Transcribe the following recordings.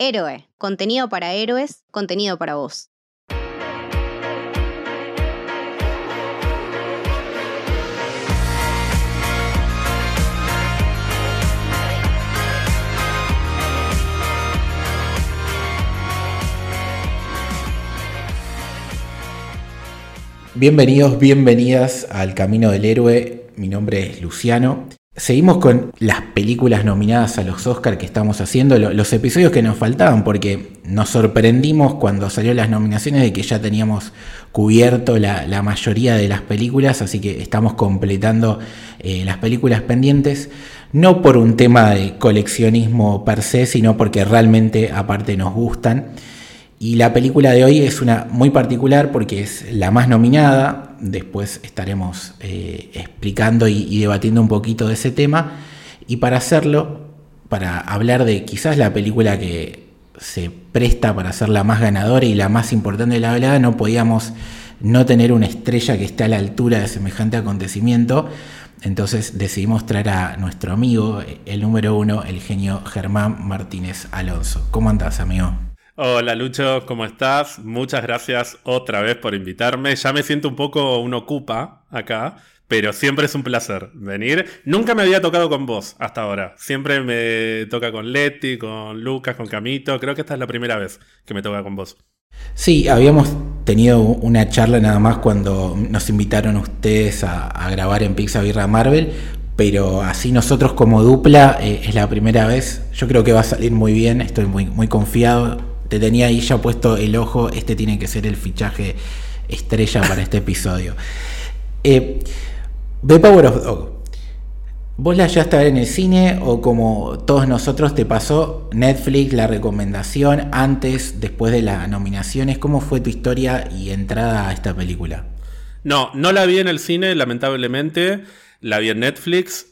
Héroe, contenido para héroes, contenido para vos. Bienvenidos, bienvenidas al Camino del Héroe. Mi nombre es Luciano. Seguimos con las películas nominadas a los Oscars que estamos haciendo, los episodios que nos faltaban, porque nos sorprendimos cuando salió las nominaciones de que ya teníamos cubierto la, mayoría de las películas, así que estamos completando eh, las películas pendientes, no por un tema de coleccionismo per se, sino porque realmente aparte nos gustan. Y la película de hoy es una muy particular porque es la más nominada. Después estaremos eh, explicando y, debatiendo un poquito de ese tema. Y para hacerlo, para hablar de quizás la película que se presta para ser la más ganadora y la más importante de la velada, no podíamos no tener una estrella que esté a la altura de semejante acontecimiento. Entonces decidimos traer a nuestro amigo, el número uno, el genio Germán Martínez Alonso. ¿Cómo andás, amigo? Hola Lucho, ¿cómo estás? Muchas gracias otra vez por invitarme. Ya me siento un poco un ocupa acá, pero siempre es un placer venir. Nunca me había tocado con vos hasta ahora. Siempre me toca con Leti, con Lucas, con Camito. Creo que esta es la primera vez que me toca con vos. Sí, habíamos tenido una charla nada más cuando nos invitaron ustedes a, grabar en Pizza Birra Marvel, pero así nosotros como dupla eh, es la primera vez. Yo creo que va a salir muy bien, estoy muy, muy confiado te tenía ahí ya puesto el ojo, este tiene que ser el fichaje estrella para este episodio. Eh, The Power of Dog. ¿Vos la llegaste a ver en el cine o como todos nosotros te pasó Netflix la recomendación antes, después de las nominaciones? ¿Cómo fue tu historia y entrada a esta película? No, no la vi en el cine, lamentablemente. La vi en Netflix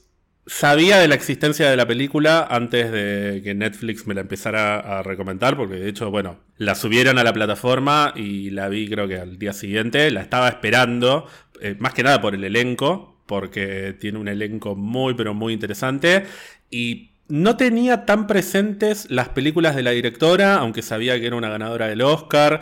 sabía de la existencia de la película antes de que Netflix me la empezara a recomendar, porque de hecho, bueno, la subieron a la plataforma y la vi creo que al día siguiente, la estaba esperando, eh, más que nada por el elenco, porque tiene un elenco muy, pero muy interesante, y no tenía tan presentes las películas de la directora, aunque sabía que era una ganadora del Oscar.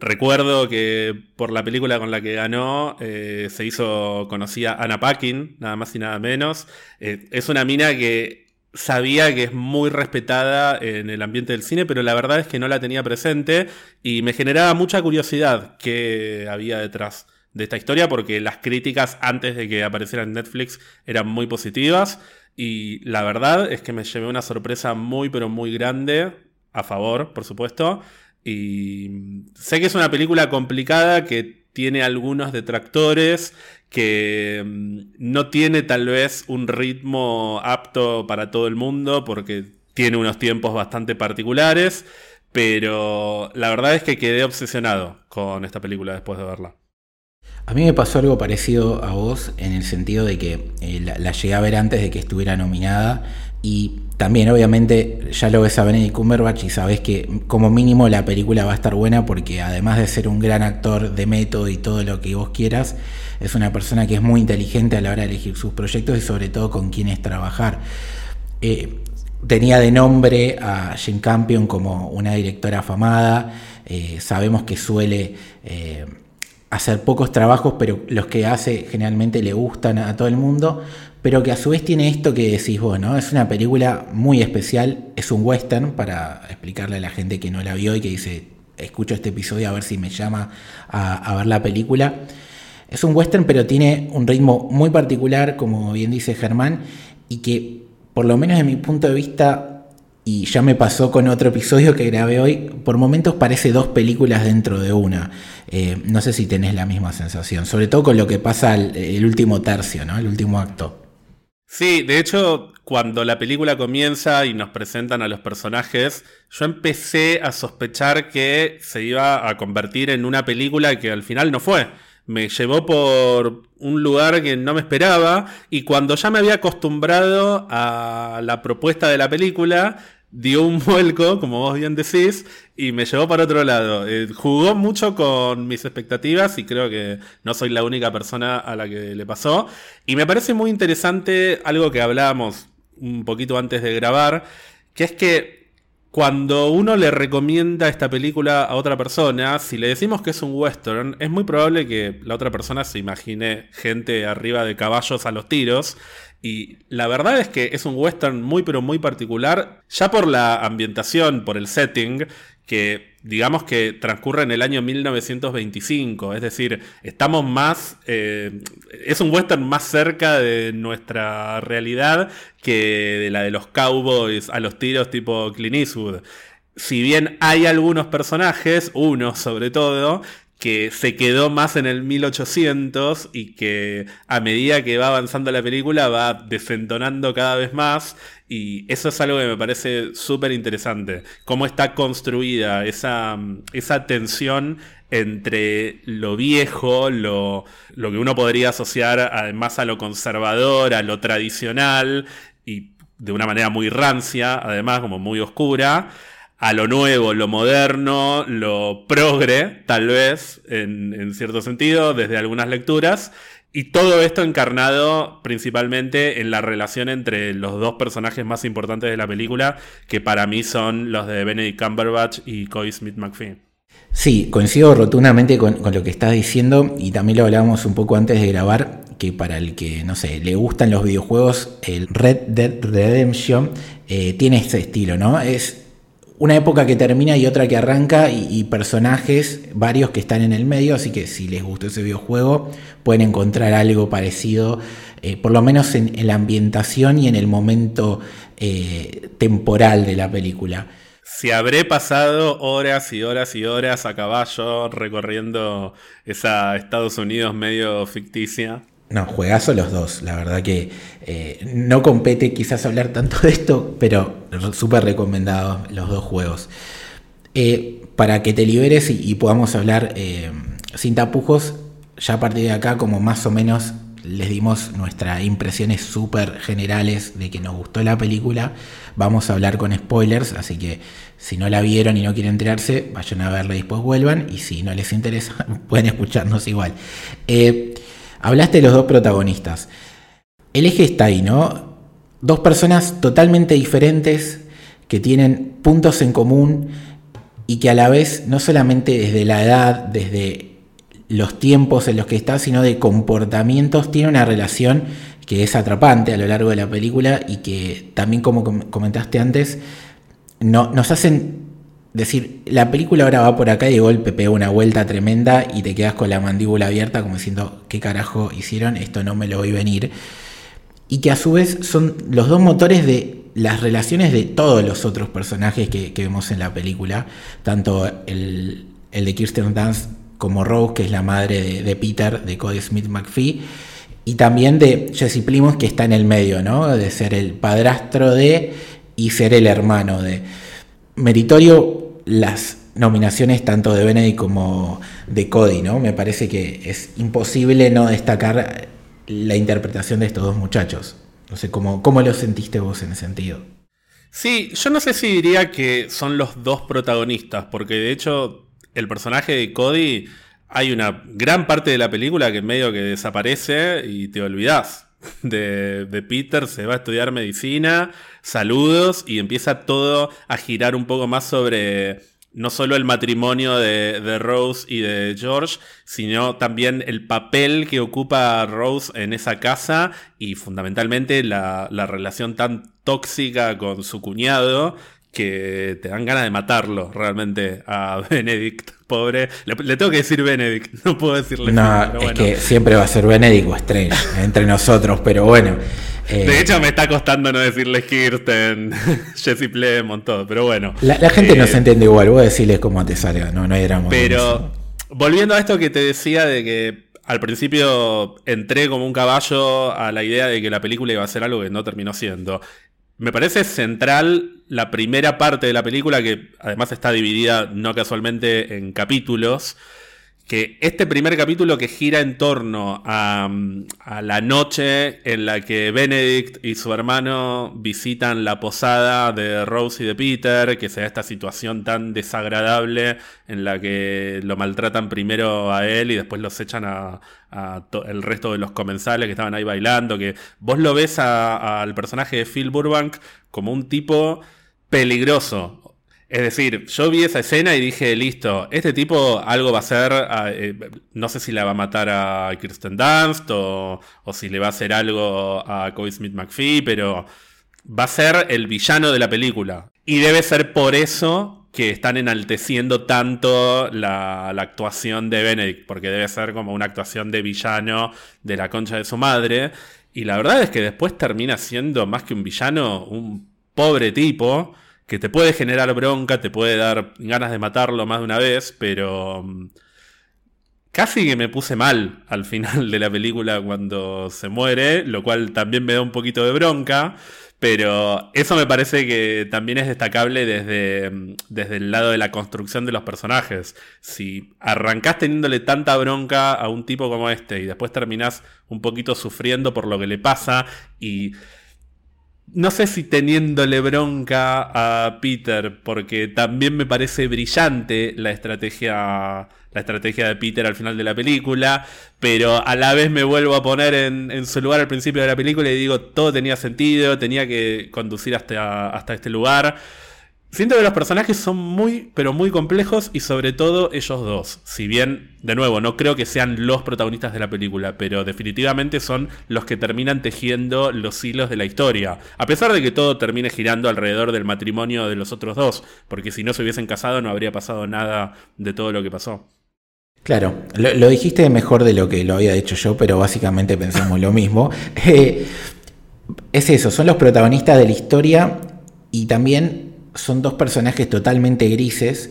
Recuerdo que por la película con la que ganó eh, se hizo conocida Anna Paquin, nada más y nada menos. Eh, es una mina que sabía que es muy respetada en el ambiente del cine, pero la verdad es que no la tenía presente y me generaba mucha curiosidad qué había detrás de esta historia porque las críticas antes de que apareciera en Netflix eran muy positivas y la verdad es que me llevé una sorpresa muy pero muy grande a favor, por supuesto. Y sé que es una película complicada que tiene algunos detractores, que mm, no tiene tal vez un ritmo apto para todo el mundo porque tiene unos tiempos bastante particulares, pero la verdad es que quedé obsesionado con esta película después de verla. A mí me pasó algo parecido a vos en el sentido de que eh, la, llegué a ver antes de que estuviera nominada y también obviamente ya lo ves a Benedict Cumberbatch y sabes que como mínimo la película va a estar buena porque además de ser un gran actor de método y todo lo que vos quieras, es una persona que es muy inteligente a la hora de elegir sus proyectos y sobre todo con quienes trabajar. Eh, tenía de nombre a Jane Campion como una directora afamada, eh, sabemos que suele hacer pocos trabajos, pero los que hace generalmente le gustan a todo el mundo, pero que a su vez tiene esto que decís vos, ¿no? Es una película muy especial, es un western, para explicarle a la gente que no la vio y que dice, escucho este episodio a ver si me llama a, ver la película. Es un western, pero tiene un ritmo muy particular, como bien dice Germán, y que, por lo menos de mi punto de vista, y ya me pasó con otro episodio que grabé hoy, por momentos parece dos películas dentro de una. Eh, no sé si tenés la misma sensación, sobre todo con lo que pasa el, último tercio, ¿no? El último acto. Sí, de hecho, cuando la película comienza y nos presentan a los personajes, yo empecé a sospechar que se iba a convertir en una película que al final no fue. Me llevó por un lugar que no me esperaba y cuando ya me había acostumbrado a la propuesta de la película, dio un vuelco, como vos bien decís, y me llevó para otro lado. Eh, jugó mucho con mis expectativas y creo que no soy la única persona a la que le pasó. Y me parece muy interesante algo que hablábamos un poquito antes de grabar, que es que cuando uno le recomienda esta película a otra persona, si le decimos que es un western, es muy probable que la otra persona se imagine gente arriba de caballos a los tiros. Y la verdad es que es un western muy pero muy particular, ya por la ambientación, por el setting, que digamos que transcurre en el año 1925, es decir, estamos más, eh, es un western más cerca de nuestra realidad que de la de los cowboys a los tiros tipo Clint Eastwood. Si bien hay algunos personajes, uno sobre todo, que se quedó más en el 1800 y que a medida que va avanzando la película va desentonando cada vez más y eso es algo que me parece súper interesante, cómo está construida esa, esa tensión entre lo viejo, lo, lo que uno podría asociar además a lo conservador, a lo tradicional y de una manera muy rancia, además como muy oscura, a lo nuevo, lo moderno, lo progre, tal vez, en, cierto sentido, desde algunas lecturas. Y todo esto encarnado principalmente en la relación entre los dos personajes más importantes de la película, que para mí son los de Benedict Cumberbatch y Cody Smith McPhee. Sí, coincido rotundamente con, lo que estás diciendo y también lo hablábamos un poco antes de grabar, que para el que, no sé, le gustan los videojuegos, el Red Dead Redemption eh, tiene este estilo, ¿no? Es una época que termina y otra que arranca y, personajes varios que están en el medio, así que si les gustó ese videojuego pueden encontrar algo parecido, eh, por lo menos en, la ambientación y en el momento eh, temporal de la película. Si habré pasado horas y horas y horas a caballo recorriendo esa Estados Unidos medio ficticia. No, juegazo los dos. La verdad que eh, no compete quizás hablar tanto de esto, pero súper recomendados los dos juegos. Eh, para que te liberes y, podamos hablar eh, sin tapujos, ya a partir de acá, como más o menos les dimos nuestras impresiones súper generales de que nos gustó la película, vamos a hablar con spoilers, así que si no la vieron y no quieren enterarse, vayan a verla y después vuelvan, y si no les interesa, pueden escucharnos igual. Hablaste de los dos protagonistas. El eje está ahí, ¿no? Dos personas totalmente diferentes que tienen puntos en común y que a la vez no solamente desde la edad, desde los tiempos en los que está, sino de comportamientos, tiene una relación que es atrapante a lo largo de la película y que también como comentaste antes, no, nos hacen decir, la película ahora va por acá y de golpe pega una vuelta tremenda y te quedas con la mandíbula abierta como diciendo, ¿qué carajo hicieron? Esto no me lo voy a venir. Y que a su vez son los dos motores de las relaciones de todos los otros personajes que, vemos en la película, tanto el, de Kirsten Dunst como Rose, que es la madre de, Peter, de Cody Smith McPhee, y también de Jesse Plymouth, que está en el medio, ¿no? De ser el padrastro de y ser el hermano de. Meritorio las nominaciones tanto de Benedict como de Cody, ¿no? Me parece que es imposible no destacar la interpretación de estos dos muchachos. No sé cómo, cómo lo sentiste vos en ese sentido. Sí, yo no sé si diría que son los dos protagonistas, porque de hecho el personaje de Cody hay una gran parte de la película que medio que desaparece y te olvidas. De, de, Peter se va a estudiar medicina, saludos y empieza todo a girar un poco más sobre no solo el matrimonio de, Rose y de George, sino también el papel que ocupa Rose en esa casa y fundamentalmente la, relación tan tóxica con su cuñado que te dan ganas de matarlo realmente a Benedict, pobre. Le, tengo que decir Benedict, no puedo decirle. No, es que siempre va a ser Benedict o Strange entre nosotros, pero bueno. Eh, de hecho, me está costando no decirle Kirsten, Jesse Plemons, todo, pero bueno. La, gente no se eh, entiende igual, voy a decirles cómo te salga, no, no éramos. Pero, volviendo a esto que te decía de que al principio entré como un caballo a la idea de que la película iba a ser algo que no terminó siendo. Me parece central la primera parte de la película, que además está dividida no casualmente en capítulos, que este primer capítulo que gira en torno a, la noche en la que Benedict y su hermano visitan la posada de Rose y de Peter, que se da esta situación tan desagradable en la que lo maltratan primero a él y después los echan a, el resto de los comensales que estaban ahí bailando, que vos lo ves al personaje de Phil Burbank como un tipo peligroso, Es decir, yo vi esa escena y dije, listo, este tipo algo va a hacer, ah, eh, no sé si la va a matar a Kirsten Dunst o, o si le va a hacer algo a Cody Smith McPhee, pero va a ser el villano de la película. Y debe ser por eso que están enalteciendo tanto la, actuación de Benedict, porque debe ser como una actuación de villano de la concha de su madre. Y la verdad es que después termina siendo más que un villano, un pobre tipo que te puede generar bronca, te puede dar ganas de matarlo más de una vez, pero mm, casi que me puse mal al final de la película cuando se muere, lo cual también me da un poquito de bronca. Pero eso me parece que también es destacable desde, mm, desde el lado de la construcción de los personajes. Si arrancás teniéndole tanta bronca a un tipo como este y después terminás un poquito sufriendo por lo que le pasa y no sé si teniéndole bronca a Peter, porque también me parece brillante la estrategia, la estrategia de Peter al final de la película, pero a la vez me vuelvo a poner en, su lugar al principio de la película y digo, todo tenía sentido, tenía que conducir hasta, hasta este lugar. Siento que los personajes son muy, pero muy complejos y sobre todo ellos dos. Si bien, de nuevo, no creo que sean los protagonistas de la película, pero definitivamente son los que terminan tejiendo los hilos de la historia. A pesar de que todo termine girando alrededor del matrimonio de los otros dos, porque si no se hubiesen casado no habría pasado nada de todo lo que pasó. Claro, lo, dijiste mejor de lo que lo había hecho yo, pero básicamente pensamos lo mismo. Eh, es eso, son los protagonistas de la historia y también son dos personajes totalmente grises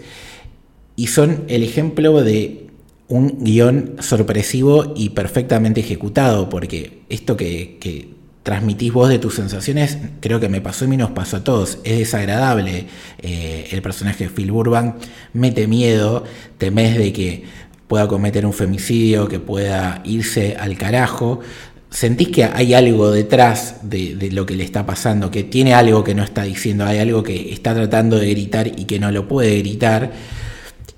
y son el ejemplo de un guion sorpresivo y perfectamente ejecutado, porque esto que, transmitís vos de tus sensaciones, creo que me pasó y me nos pasó a todos. Es desagradable. Eh, el personaje de Phil Burbank mete miedo, temes de que pueda cometer un femicidio, que pueda irse al carajo sentís que hay algo detrás de, lo que le está pasando, que tiene algo que no está diciendo, hay algo que está tratando de gritar y que no lo puede gritar.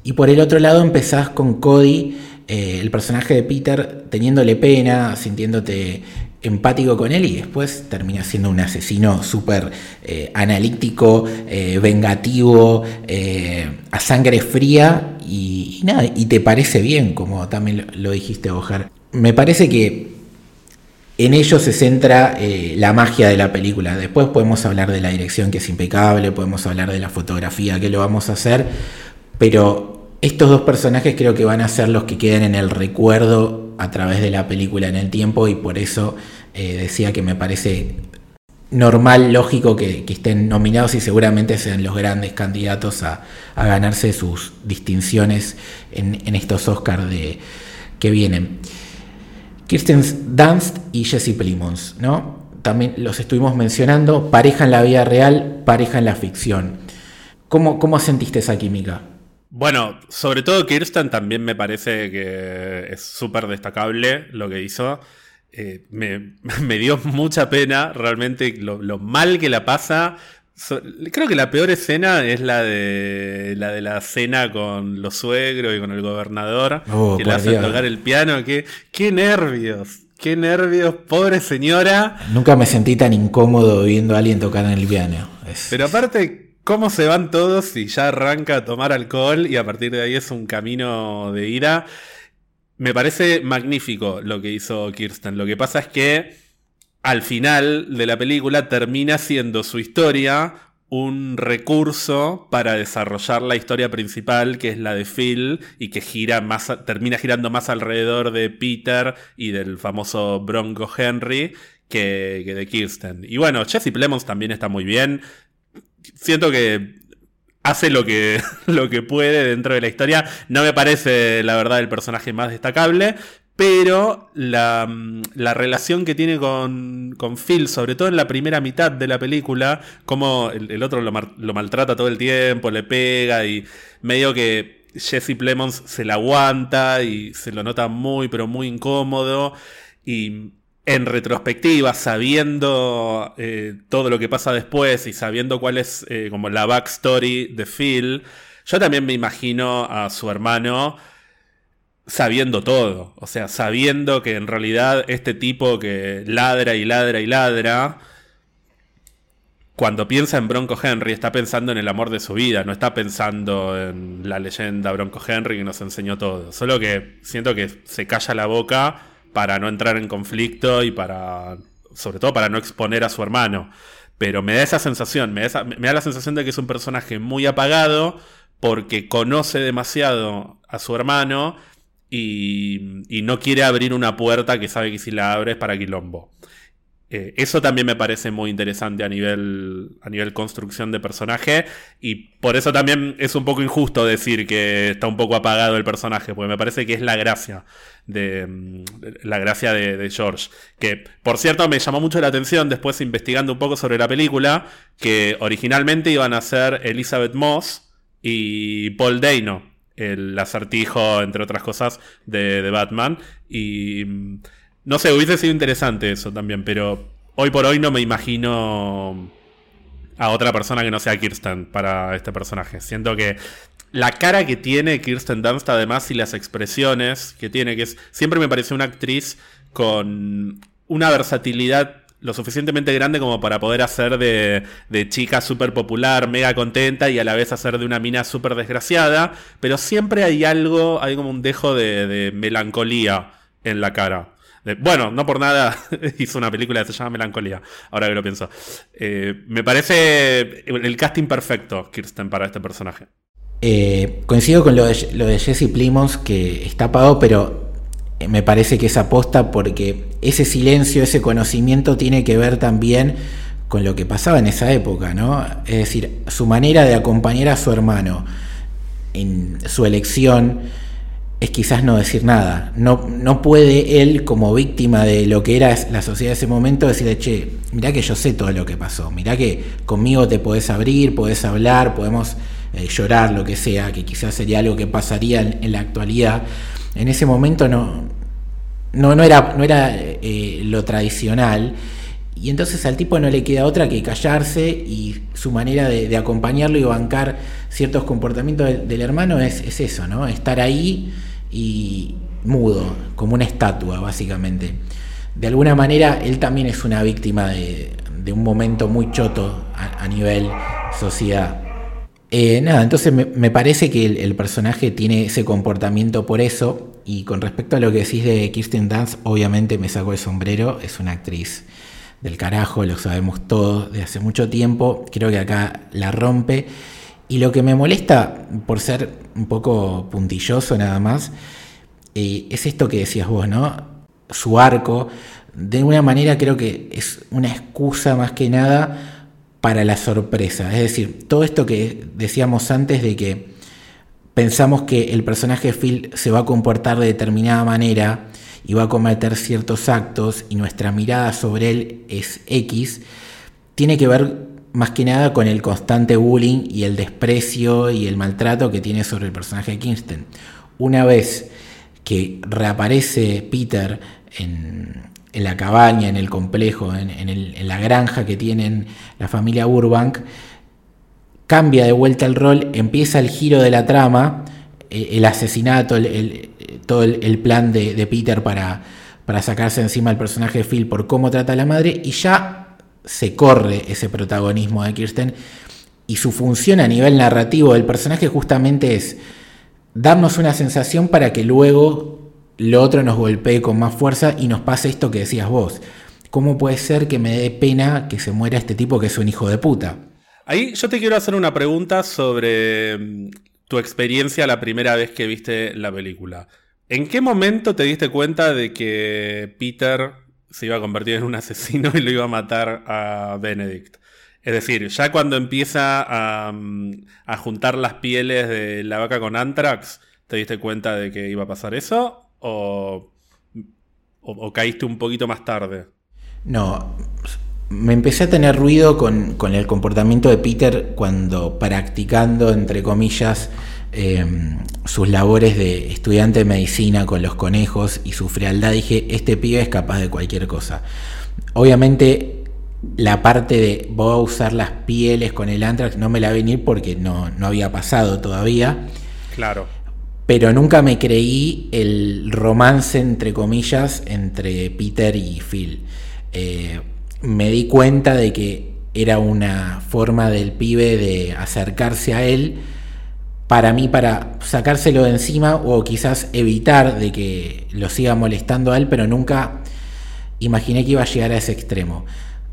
Y por el otro lado empezás con Cody, eh, el personaje de Peter, teniéndole pena, sintiéndote empático con él y después termina siendo un asesino súper eh, analítico, eh, vengativo, a sangre fría y, nada, y te parece bien, como también lo, dijiste, Ojar. Me parece que en ello se centra eh, la magia de la película. Después podemos hablar de la dirección que es impecable, podemos hablar de la fotografía que lo vamos a hacer, pero estos dos personajes creo que van a ser los que queden en el recuerdo a través de la película en el tiempo y por eso eh, decía que me parece normal, lógico que, estén nominados y seguramente sean los grandes candidatos a, ganarse sus distinciones en, estos Oscars que vienen. Kirsten Dunst y Jesse Plimons, ¿no? También los estuvimos mencionando, pareja en la vida real, pareja en la ficción. ¿Cómo, cómo sentiste esa química? Bueno, sobre todo Kirsten también me parece que es súper destacable lo que hizo. Eh, me, dio mucha pena realmente lo, mal que la pasa creo que la peor escena es la de la de la cena con los suegros y con el gobernador oh, que le hacen tocar el piano. Qué, qué nervios, qué nervios, pobre señora. Nunca me sentí tan incómodo viendo a alguien tocar en el piano. Pero aparte, cómo se van todos y ya arranca a tomar alcohol y a partir de ahí es un camino de ira. Me parece magnífico lo que hizo Kirsten. Lo que pasa es que al final de la película termina siendo su historia un recurso para desarrollar la historia principal, que es la de Phil, y que gira más, termina girando más alrededor de Peter y del famoso Bronco Henry que, de Kirsten. Y bueno, Jesse Plemons también está muy bien. Siento que hace lo que, lo que puede dentro de la historia. No me parece, la verdad, el personaje más destacable, pero la, relación que tiene con, Phil, sobre todo en la primera mitad de la película, como el, otro lo, maltrata todo el tiempo, le pega y medio que Jesse Plemons se la aguanta y se lo nota muy, pero muy incómodo. Y en retrospectiva, sabiendo eh, todo lo que pasa después y sabiendo cuál es eh, como la backstory de Phil, yo también me imagino a su hermano sabiendo todo. O sea, sabiendo que en realidad este tipo que ladra y ladra y ladra cuando piensa en Bronco Henry, está pensando en el amor de su vida, no está pensando en la leyenda Bronco Henry que nos enseñó todo. Solo que siento que se calla la boca para no entrar en conflicto y para, sobre todo para no exponer a su hermano. Pero me da esa sensación, me da, me da la sensación de que es un personaje muy apagado porque conoce demasiado a su hermano y, no quiere abrir una puerta que sabe que si la abre es para quilombo. Eh, eso también me parece muy interesante a nivel, a nivel construcción de personaje y por eso también es un poco injusto decir que está un poco apagado el personaje, porque me parece que es la gracia de, mm, la gracia de, George. Que, por cierto, me llamó mucho la atención después investigando un poco sobre la película, que originalmente iban a ser Elizabeth Moss y Paul Dano, el acertijo, entre otras cosas, de, de Batman. Y mm, no sé, hubiese sido interesante eso también, pero hoy por hoy no me imagino a otra persona que no sea Kirsten para este personaje. Siento que la cara que tiene Kirsten Dunst, además, y las expresiones que tiene, que. Siempre me pareció una actriz con una versatilidad lo suficientemente grande como para poder hacer de, chica súper popular, mega contenta y a la vez hacer de una mina súper desgraciada, pero siempre hay algo, hay como un dejo de, melancolía en la cara bueno, no por nada hizo una película que se llama Melancolía, ahora que lo pienso. Eh, me parece el casting perfecto, Kirsten, para este personaje. Eh, coincido con lo de, Jesse Plimons, que está apagado, pero me parece que es aposta porque ese silencio, ese conocimiento tiene que ver también con lo que pasaba en esa época, ¿no? Es decir, su manera de acompañar a su hermano en su elección es quizás no decir nada. No, no puede él, como víctima de lo que era la sociedad de ese momento, decirle, che, mirá que yo sé todo lo que pasó, mirá que conmigo te podés abrir, podés hablar, podemos eh, llorar, lo que sea, que quizás sería algo que pasaría en, la actualidad. En ese momento no, no, no era, no era eh, lo tradicional. Y entonces al tipo no le queda otra que callarse y su manera de, acompañarlo y bancar ciertos comportamientos del, hermano es, es, eso, ¿no? Estar ahí y mudo, como una estatua, básicamente. De alguna manera, él también es una víctima de, un momento muy choto a, nivel sociedad. Eh, nada, entonces me, parece que el, personaje tiene ese comportamiento por eso. Y con respecto a lo que decís de Kirsten Dance, obviamente me saco el sombrero, es una actriz del carajo, lo sabemos todos de hace mucho tiempo. Creo que acá la rompe. Y lo que me molesta, por ser un poco puntilloso nada más, eh, es esto que decías vos, ¿no? Su arco, de una manera creo que es una excusa más que nada para la sorpresa. Es decir, todo esto que decíamos antes de que pensamos que el personaje Phil se va a comportar de determinada manera y va a cometer ciertos actos y nuestra mirada sobre él es X, tiene que ver más que nada con el constante bullying y el desprecio y el maltrato que tiene sobre el personaje de Kingston. Una vez que reaparece Peter en, la cabaña, en el complejo, en, la granja que tienen la familia Burbank, cambia de vuelta el rol, empieza el giro de la trama, eh, el, asesinato, todo el, plan de, de Peter para, para sacarse encima al personaje de Phil por cómo trata a la madre, y ya se corre ese protagonismo de Kirsten y su función a nivel narrativo del personaje justamente es darnos una sensación para que luego lo otro nos golpee con más fuerza y nos pase esto que decías vos. ¿Cómo puede ser que me dé pena que se muera este tipo que es un hijo de puta? Ahí yo te quiero hacer una pregunta sobre mm, tu experiencia la primera vez que viste la película. ¿En qué momento te diste cuenta de que Peter se iba a convertir en un asesino y lo iba a matar a Benedict. Es decir, ya cuando empieza a, mm, juntar las pieles de la vaca con Anthrax, ¿te diste cuenta de que iba a pasar eso? ¿O, o, caíste un poquito más tarde? No, me empecé a tener ruido con, con el comportamiento de Peter cuando practicando, entre comillas, Em, sus labores de estudiante de medicina con los conejos y su frialdad, dije, este pibe es capaz de cualquier cosa. Obviamente la parte de voy a usar las pieles con el antrax no me la venir porque no, no había pasado todavía. Claro. Pero nunca me creí el romance, entre comillas, entre Peter y Phil. Eh, me di cuenta de que era una forma del pibe de acercarse a él, para mí, para sacárselo de encima o quizás evitar de que lo siga molestando a él, pero nunca imaginé que iba a llegar a ese extremo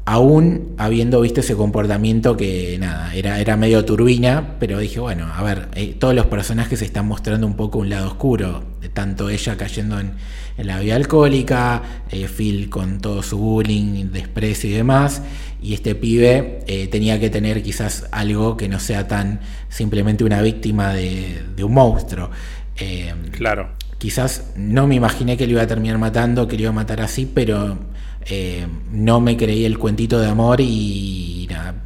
aún habiendo visto ese comportamiento que nada, era, era medio turbina, pero dije, bueno, a ver, eh, todos los personajes están mostrando un poco un lado oscuro, tanto ella cayendo en, la vida alcohólica, eh, Phil con todo su bullying, desprecio y demás, y este pibe eh, tenía que tener quizás algo que no sea tan simplemente una víctima de, de un monstruo. claro. Quizás no me imaginé que lo iba a terminar matando, que lo iba a matar así, pero eh, no me creí el cuentito de amor y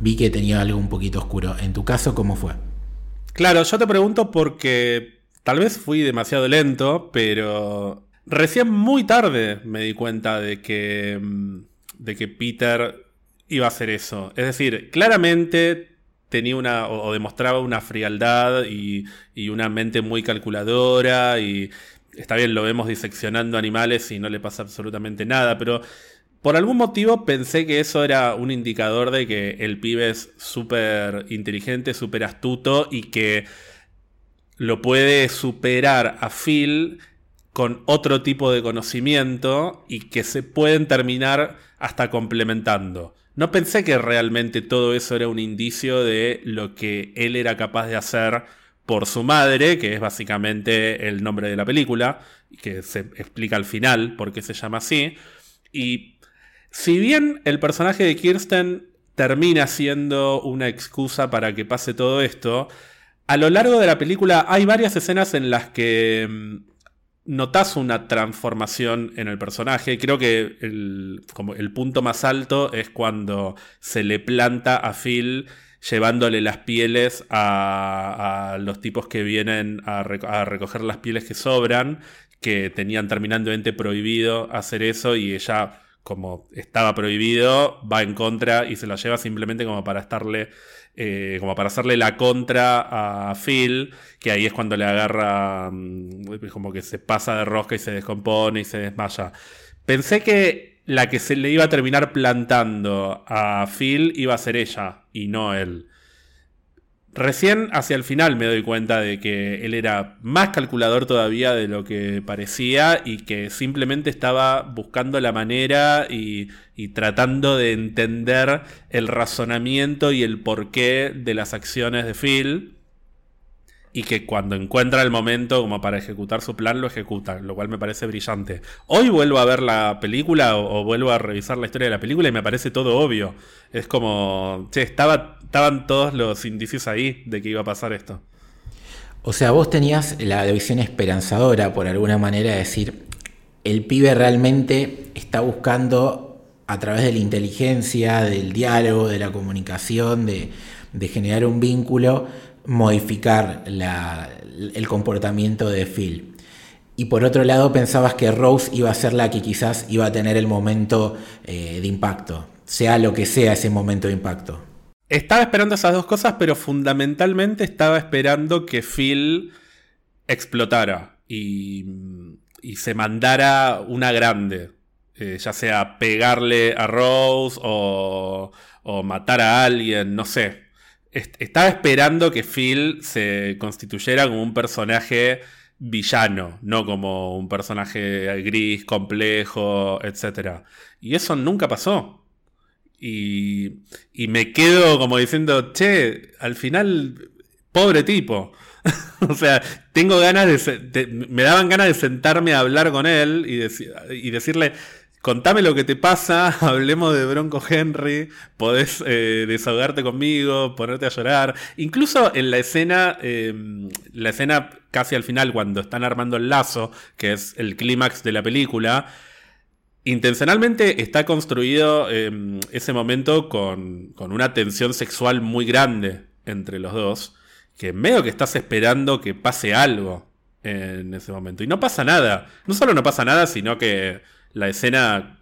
vi que tenía algo un poquito oscuro. En tu caso, ¿cómo fue? Claro, yo te pregunto porque tal vez fui demasiado lento, pero recién muy tarde me di cuenta de que, mm, de que Peter iba a hacer eso. Es decir, claramente tenía una o, demostraba una frialdad y, y, una mente muy calculadora y está bien, lo vemos diseccionando animales y no le pasa absolutamente nada, pero por algún motivo pensé que eso era un indicador de que el pibe es súper inteligente, súper astuto y que lo puede superar a Phil con otro tipo de conocimiento y que se pueden terminar hasta complementando. No pensé que realmente todo eso era un indicio de lo que él era capaz de hacer por su madre, que es básicamente el nombre de la película, que se explica al final por qué se llama así. Y si bien el personaje de Kirsten termina siendo una excusa para que pase todo esto, a lo largo de la película hay varias escenas en las que mm, notas una transformación en el personaje. Creo que el, punto más alto es cuando se le planta a Phil llevándole las pieles a, los tipos que vienen a, recoger las pieles que sobran, que tenían terminantemente prohibido hacer eso y ella como estaba prohibido, va en contra y se la lleva simplemente como para estarle, eh, como para hacerle la contra a Phil, que ahí es cuando le agarra, mm, como que se pasa de rosca y se descompone y se desmaya. Pensé que la que se le iba a terminar plantando a Phil iba a ser ella y no él. Recién hacia el final me doy cuenta de que él era más calculador todavía de lo que parecía y que simplemente estaba buscando la manera y, tratando de entender el razonamiento y el porqué de las acciones de Phil y que cuando encuentra el momento como para ejecutar su plan lo ejecuta, lo cual me parece brillante. Hoy vuelvo a ver la película o, vuelvo a revisar la historia de la película y me parece todo obvio. Es como, che, estaba, estaban todos los indicios ahí de que iba a pasar esto. O sea, vos tenías la visión esperanzadora, por alguna manera, de decir, el pibe realmente está buscando a través de la inteligencia, del diálogo, de la comunicación, de, generar un vínculo, modificar el comportamiento de Phil. Y por otro lado, pensabas que Rose iba a ser la que quizás iba a tener el momento eh, de impacto, sea lo que sea ese momento de impacto. Estaba esperando esas dos cosas, pero fundamentalmente estaba esperando que Phil explotara y, se mandara una grande. Eh, ya sea pegarle a Rose o, o matar a alguien, no sé estaba esperando que Phil se constituyera como un personaje villano, no como un personaje gris, complejo, etc. Y eso nunca pasó. Y, y me quedo como diciendo, che, al final, pobre tipo. o sea, tengo ganas de, Me daban ganas de sentarme a hablar con él y, y decirle, contame lo que te pasa, hablemos de Bronco Henry, podés eh, desahogarte conmigo, ponerte a llorar. Incluso en la escena, em, la escena casi al final, cuando están armando el lazo, que es el clímax de la película, intencionalmente está construido em, ese momento con, con una tensión sexual muy grande entre los dos, que medio que estás esperando que pase algo en ese momento. Y no pasa nada. No solo no pasa nada, sino que la escena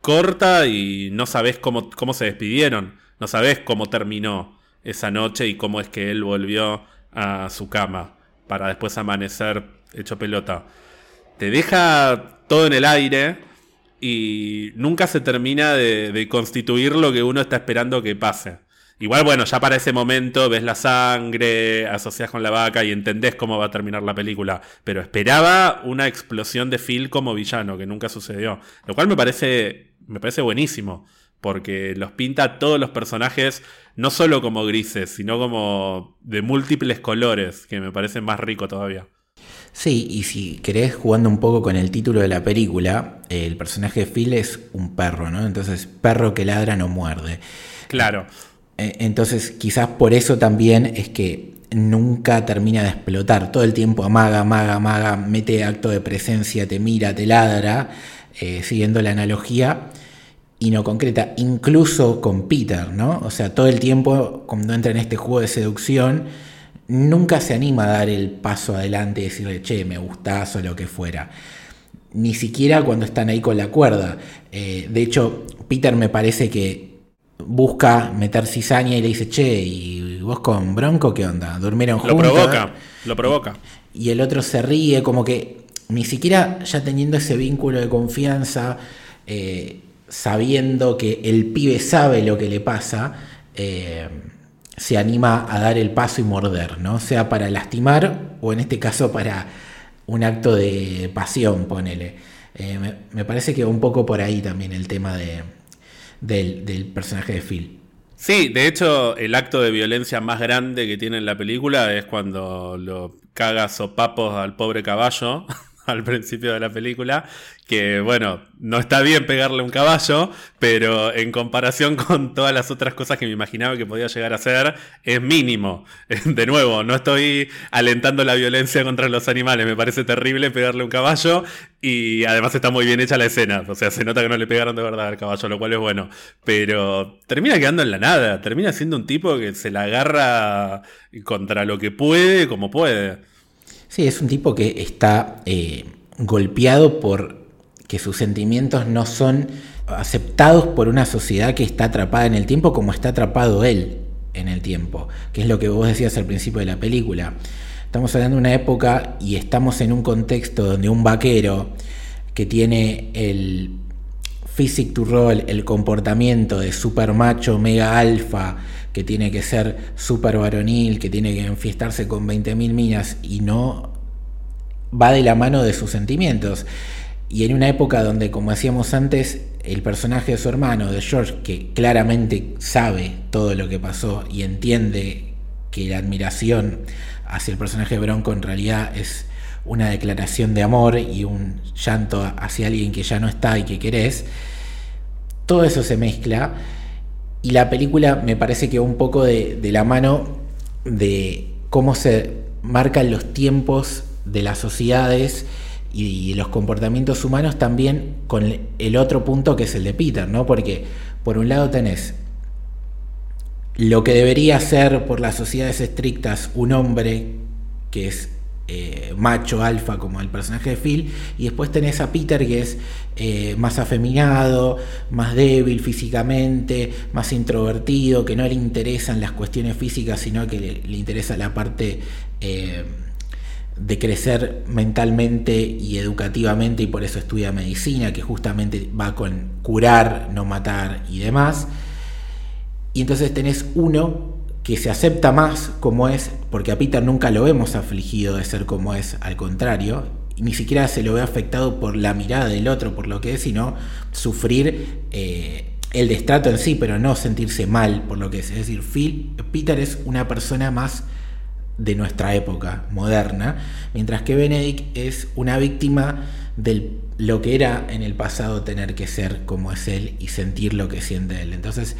corta y no sabes cómo, cómo se despidieron, no sabes cómo terminó esa noche y cómo es que él volvió a su cama para después amanecer hecho pelota. Te deja todo en el aire y nunca se termina de, constituir lo que uno está esperando que pase. Igual, bueno, ya para ese momento ves la sangre, asocias con la vaca y entendés cómo va a terminar la película. Pero esperaba una explosión de Phil como villano, que nunca sucedió. Lo cual me parece, me parece buenísimo, porque los pinta todos los personajes no solo como grises, sino como de múltiples colores, que me parece más rico todavía. Sí, y si querés jugando un poco con el título de la película, el personaje de Phil es un perro, ¿no? Entonces, perro que ladra no muerde. Claro. E, entonces, quizás por eso también es que nunca termina de explotar. Todo el tiempo amaga, amaga, amaga, mete acto de presencia, te mira, te ladra, eh, siguiendo la analogía, y no concreta, incluso con Peter, ¿no? O sea, todo el tiempo, cuando entra en este juego de seducción, nunca se anima a dar el paso adelante y decirle, che, me gustás o lo que fuera. Ni siquiera cuando están ahí con la cuerda. Eh, de hecho, Peter me parece que busca meter cizaña y le dice, che, ¿y vos con Bronco qué onda? ¿Durmieron juntos? Lo provoca, lo provoca. Y el otro se ríe, como que ni siquiera ya teniendo ese vínculo de confianza, eh, sabiendo que el pibe sabe lo que le pasa, eh, se anima a dar el paso y morder, ¿no? Sea para lastimar o en este caso para un acto de pasión, ponele. Eh, me, parece que un poco por ahí también el tema de, del, del, personaje de Phil. Sí, de hecho, el acto de violencia más grande que tiene en la película es cuando lo caga sopapos al pobre caballo al principio de la película, que bueno, no está bien pegarle un caballo, pero en comparación con todas las otras cosas que me imaginaba que podía llegar a ser, es mínimo. De nuevo, no estoy alentando la violencia contra los animales, me parece terrible pegarle un caballo y además está muy bien hecha la escena, o sea, se nota que no le pegaron de verdad al caballo, lo cual es bueno, pero termina quedando en la nada, termina siendo un tipo que se la agarra contra lo que puede, como puede. Sí, es un tipo que está eh, golpeado por que sus sentimientos no son aceptados por una sociedad que está atrapada en el tiempo como está atrapado él en el tiempo, que es lo que vos decías al principio de la película. Estamos hablando de una época y estamos en un contexto donde un vaquero que tiene el physic to roll, el comportamiento de super macho, mega alfa, que tiene que ser súper varonil, que tiene que enfiestarse con 20.000 minas y no va de la mano de sus sentimientos. Y en una época donde, como decíamos antes, el personaje de su hermano, de George, que claramente sabe todo lo que pasó y entiende que la admiración hacia el personaje de Bronco en realidad es una declaración de amor y un llanto hacia alguien que ya no está y que querés, todo eso se mezcla y la película me parece que un poco de, la mano de cómo se marcan los tiempos de las sociedades y los comportamientos humanos también con el otro punto que es el de Peter, ¿no? Porque por un lado tenés lo que debería ser por las sociedades estrictas un hombre que es eh, macho alfa como el personaje de Phil, y después tenés a Peter que es eh, más afeminado, más débil físicamente, más introvertido, que no le interesan las cuestiones físicas, sino que le, interesa la parte eh, de crecer mentalmente y educativamente, y por eso estudia medicina, que justamente va con curar, no matar y demás. Y entonces tenés uno que se acepta más como es, porque a Peter nunca lo hemos afligido de ser como es, al contrario, ni siquiera se lo ve afectado por la mirada del otro, por lo que es, sino sufrir eh, el destrato en sí, pero no sentirse mal por lo que es. Es decir, Phil, Peter es una persona más de nuestra época moderna, mientras que Benedict es una víctima de lo que era en el pasado tener que ser como es él y sentir lo que siente él. Entonces,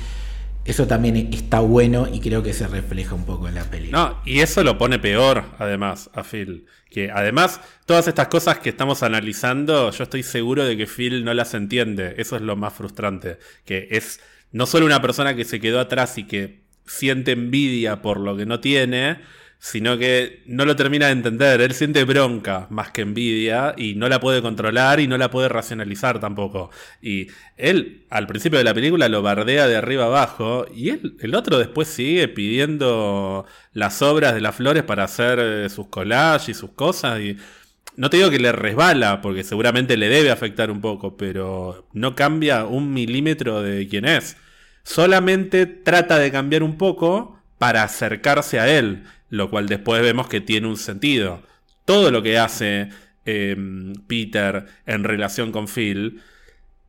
eso también está bueno y creo que se refleja un poco en la película. No, y eso lo pone peor, además, a Phil. Que además, todas estas cosas que estamos analizando, yo estoy seguro de que Phil no las entiende. Eso es lo más frustrante. Que es no solo una persona que se quedó atrás y que siente envidia por lo que no tiene, sino que no lo termina de entender. Él siente bronca más que envidia y no la puede controlar y no la puede racionalizar tampoco. Y él, al principio de la película, lo bardea de arriba abajo y él, el otro después sigue pidiendo las obras de las flores para hacer eh, sus collages y sus cosas. Y no te digo que le resbala, porque seguramente le debe afectar un poco, pero no cambia un milímetro de quién es. Solamente trata de cambiar un poco para acercarse a él, lo cual después vemos que tiene un sentido. Todo lo que hace em, Peter en relación con Phil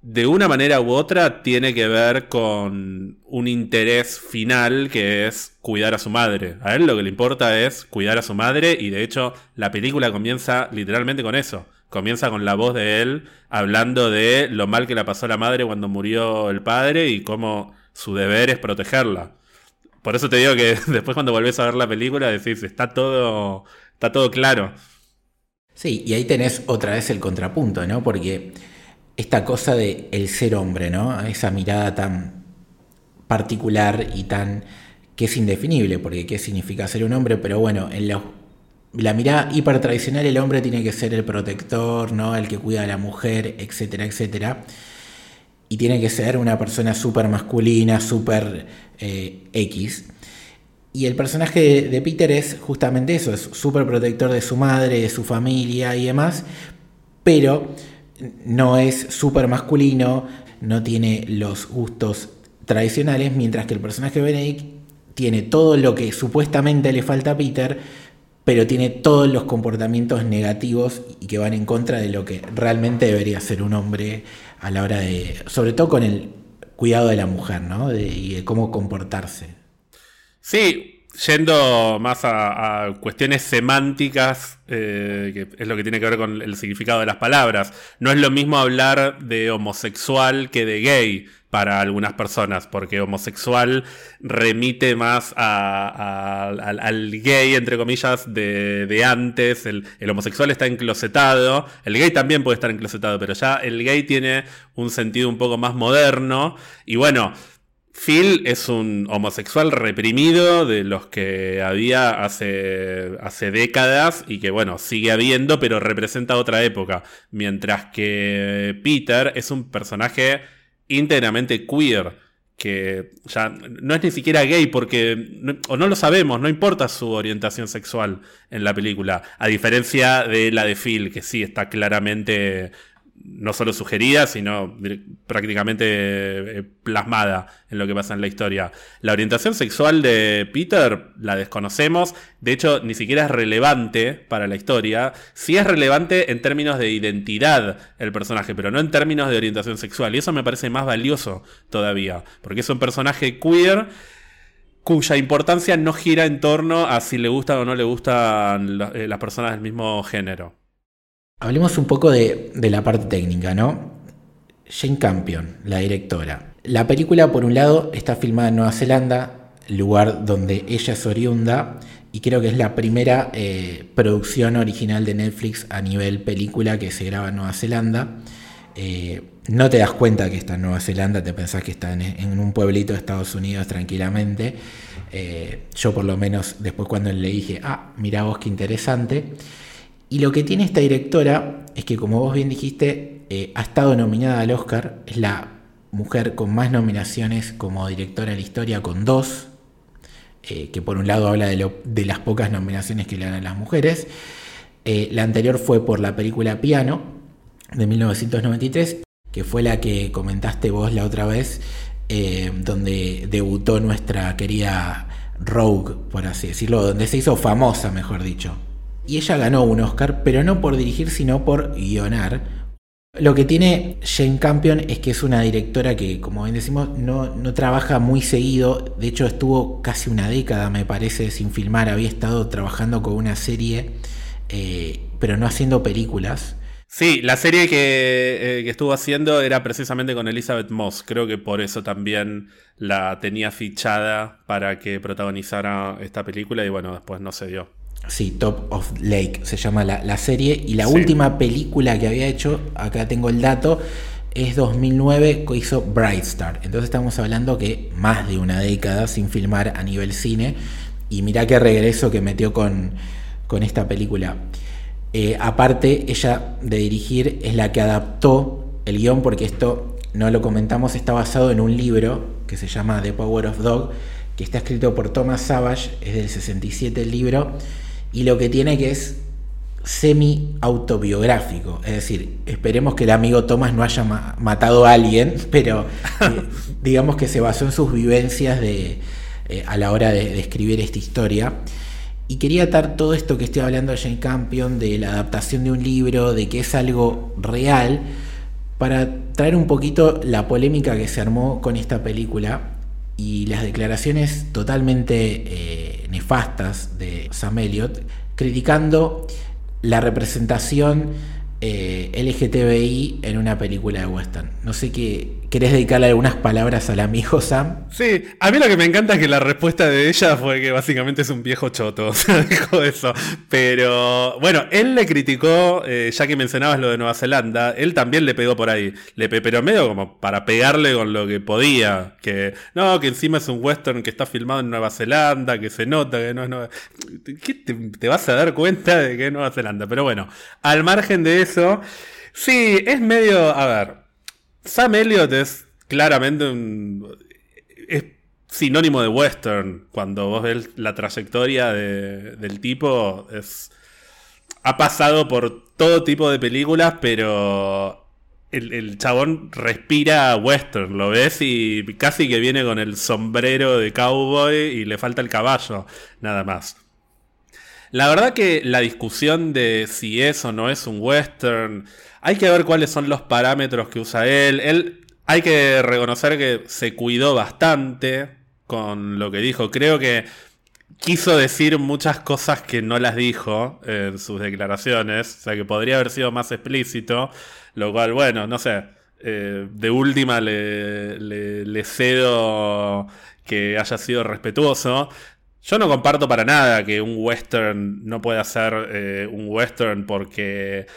de una manera u otra tiene que ver con un interés final que es cuidar a su madre. A él lo que le importa es cuidar a su madre y de hecho la película comienza literalmente con eso. Comienza con la voz de él hablando de lo mal que la pasó la madre cuando murió el padre y cómo su deber es protegerla. Por eso te digo que después cuando volvés a ver la película decís, está todo, está todo claro. Sí, y ahí tenés otra vez el contrapunto, ¿no? Porque esta cosa de el ser hombre, ¿no? Esa mirada tan particular y tan que es indefinible, porque qué significa ser un hombre, pero bueno, en la, mirada hiper tradicional el hombre tiene que ser el protector, ¿no? El que cuida a la mujer, etcétera, etcétera. Y tiene que ser una persona súper masculina, súper eh, X. Y el personaje de, Peter es justamente eso, es súper protector de su madre, de su familia y demás, pero no es súper masculino, no tiene los gustos tradicionales, mientras que el personaje de Benedict tiene todo lo que supuestamente le falta a Peter, pero tiene todos los comportamientos negativos y que van en contra de lo que realmente debería ser un hombre a la hora de, sobre todo con el cuidado de la mujer, ¿no? y de cómo comportarse. Sí, Yendo más a, cuestiones semánticas, eh, que es lo que tiene que ver con el significado de las palabras, no es lo mismo hablar de homosexual que de gay para algunas personas, porque homosexual remite más al, gay, entre comillas, de, antes, el, el, homosexual está enclosetado, el gay también puede estar enclosetado, pero ya el gay tiene un sentido un poco más moderno, y bueno, Phil es un homosexual reprimido de los que había hace, hace décadas y que bueno, sigue habiendo, pero representa otra época. Mientras que Peter es un personaje íntegramente queer, que ya no es ni siquiera gay porque, o no lo sabemos, no importa su orientación sexual en la película, a diferencia de la de Phil, que sí está claramente no solo sugerida, sino prácticamente eh, plasmada en lo que pasa en la historia. La orientación sexual de Peter la desconocemos, de hecho ni siquiera es relevante para la historia, sí es relevante en términos de identidad el personaje, pero no en términos de orientación sexual, y eso me parece más valioso todavía, porque es un personaje queer cuya importancia no gira en torno a si le gustan o no le gustan eh, las personas del mismo género. Hablemos un poco de, la parte técnica, ¿no? Jane Campion, la directora. La película, por un lado, está filmada en Nueva Zelanda, lugar donde ella es oriunda, y creo que es la primera eh, producción original de Netflix a nivel película que se graba en Nueva Zelanda. Eh, no te das cuenta que está en Nueva Zelanda, te pensás que está en, un pueblito de Estados Unidos tranquilamente. Eh, yo por lo menos después cuando le dije, ah, mira vos qué interesante. Y lo que tiene esta directora es que, como vos bien dijiste, eh, ha estado nominada al Oscar, es la mujer con más nominaciones como directora de la historia, con dos, eh, que por un lado habla de, las pocas nominaciones que le dan a las mujeres. Eh, la anterior fue por la película Piano, de 1993, que fue la que comentaste vos la otra vez, donde debutó nuestra querida Rogue, por así decirlo, donde se hizo famosa, mejor dicho y ella ganó un Oscar, pero no por dirigir, sino por guionar. Lo que tiene Jane Campion es que es una directora que, como bien decimos, no, trabaja muy seguido. De hecho, estuvo casi una década, me parece, sin filmar. Había estado trabajando con una serie, eh, pero no haciendo películas. Sí, la serie que, eh, que, estuvo haciendo era precisamente con Elizabeth Moss. Creo que por eso también la tenía fichada para que protagonizara esta película y bueno, después no se dio. Sí, Top of Lake se llama la, serie. Y la última película que había hecho, acá tengo el dato, es 2009 que hizo Bright Star. Entonces estamos hablando que más de una década sin filmar a nivel cine. Y mira qué regreso que metió con, con esta película. Eh, aparte, ella de dirigir es la que adaptó el guion, porque esto no lo comentamos, está basado en un libro que se llama The Power of Dog, que está escrito por Thomas Savage, es del 67 el libro y lo que tiene que es semi-autobiográfico. Es decir, esperemos que el amigo Thomas no haya matado a alguien, pero eh, digamos que se basó en sus vivencias de, eh, a la hora de, escribir esta historia. Y quería atar todo esto que estoy hablando de Jane Campion, de la adaptación de un libro, de que es algo real, para traer un poquito la polémica que se armó con esta película y las declaraciones totalmente eh, nefastas de Sam Elliott, criticando la representación eh, LGTBI en una película de western. No sé qué. ¿Querés dedicarle algunas palabras al amigo Sam? Sí, a mí lo que me encanta es que la respuesta de ella fue que básicamente es un viejo choto. Dijo eso. Pero bueno, él le criticó, eh, ya que mencionabas lo de Nueva Zelanda, él también le pegó por ahí. Le pero medio como para pegarle con lo que podía. Que no, que encima es un western que está filmado en Nueva Zelanda, que se nota que no es Nueva. ¿Qué te vas a dar cuenta de que es Nueva Zelanda? Pero bueno, al margen de eso Sí, es medio. A ver. Sam Elliott es claramente un. Es sinónimo de western. Cuando vos ves la trayectoria del tipo. Ha pasado por todo tipo de películas, pero. El, chabón respira western, lo ves y casi que viene con el sombrero de cowboy y le falta el caballo, nada más. La verdad que la discusión de si es o no es un western, hay que ver cuáles son los parámetros que usa él. Él hay que reconocer que se cuidó bastante con lo que dijo. Creo que quiso decir muchas cosas que no las dijo en sus declaraciones, o sea que podría haber sido más explícito, lo cual, bueno, no sé, eh, de última le, le, cedo que haya sido respetuoso. Yo no comparto para nada que un western no pueda ser eh, un western porque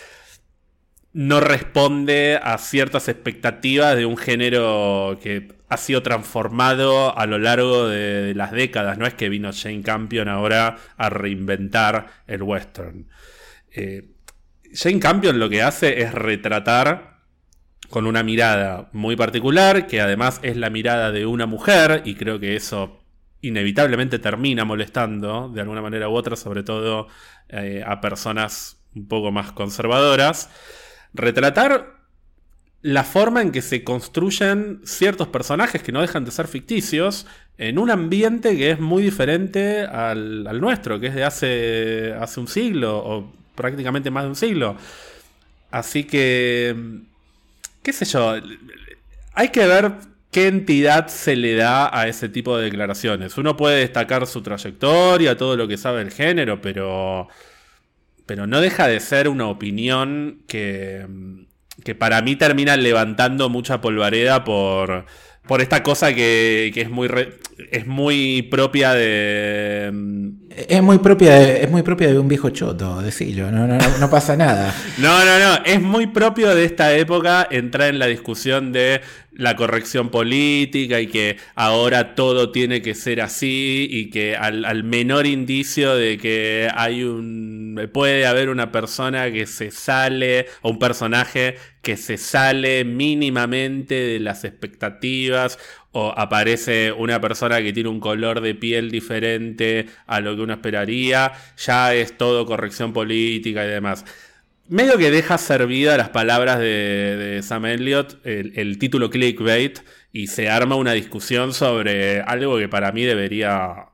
no responde a ciertas expectativas de un género que ha sido transformado a lo largo de, las décadas. No es que vino Jane Campion ahora a reinventar el western. Eh, Jane Campion lo que hace es retratar con una mirada muy particular, que además es la mirada de una mujer, y creo que eso inevitablemente termina molestando de alguna manera u otra, sobre todo eh, a personas un poco más conservadoras. Retratar la forma en que se construyen ciertos personajes que no dejan de ser ficticios en un ambiente que es muy diferente al, nuestro, que es de hace, hace un siglo o prácticamente más de un siglo. Así que, qué sé yo, hay que ver qué entidad se le da a ese tipo de declaraciones. Uno puede destacar su trayectoria, todo lo que sabe el género, pero, pero no deja de ser una opinión que, que para mí termina levantando mucha polvareda por, por esta cosa que, que es muy es muy propia de es muy propia de, es muy propia de un viejo choto decirlo no, no, no, no pasa nada. No no no es muy propio de esta época entrar en la discusión de la corrección política y que ahora todo tiene que ser así y que al, menor indicio de que hay un puede haber una persona que se sale o un personaje que se sale mínimamente de las expectativas o aparece una persona que tiene un color de piel diferente a lo que uno esperaría, ya es todo corrección política y demás. Medio que deja servida las palabras de, Sam Elliott, el, título clickbait, y se arma una discusión sobre algo que para mí debería,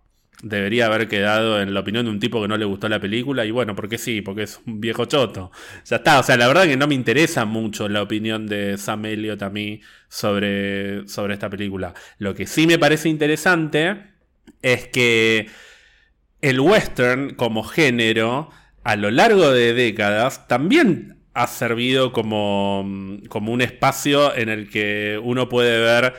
debería haber quedado en la opinión de un tipo que no le gustó la película, y bueno, porque sí, porque es un viejo choto. Ya está, o sea, la verdad que no me interesa mucho la opinión de Sam Elliott a mí sobre, sobre esta película. Lo que sí me parece interesante es que el western como género a lo largo de décadas también ha servido como, como un espacio en el que uno puede ver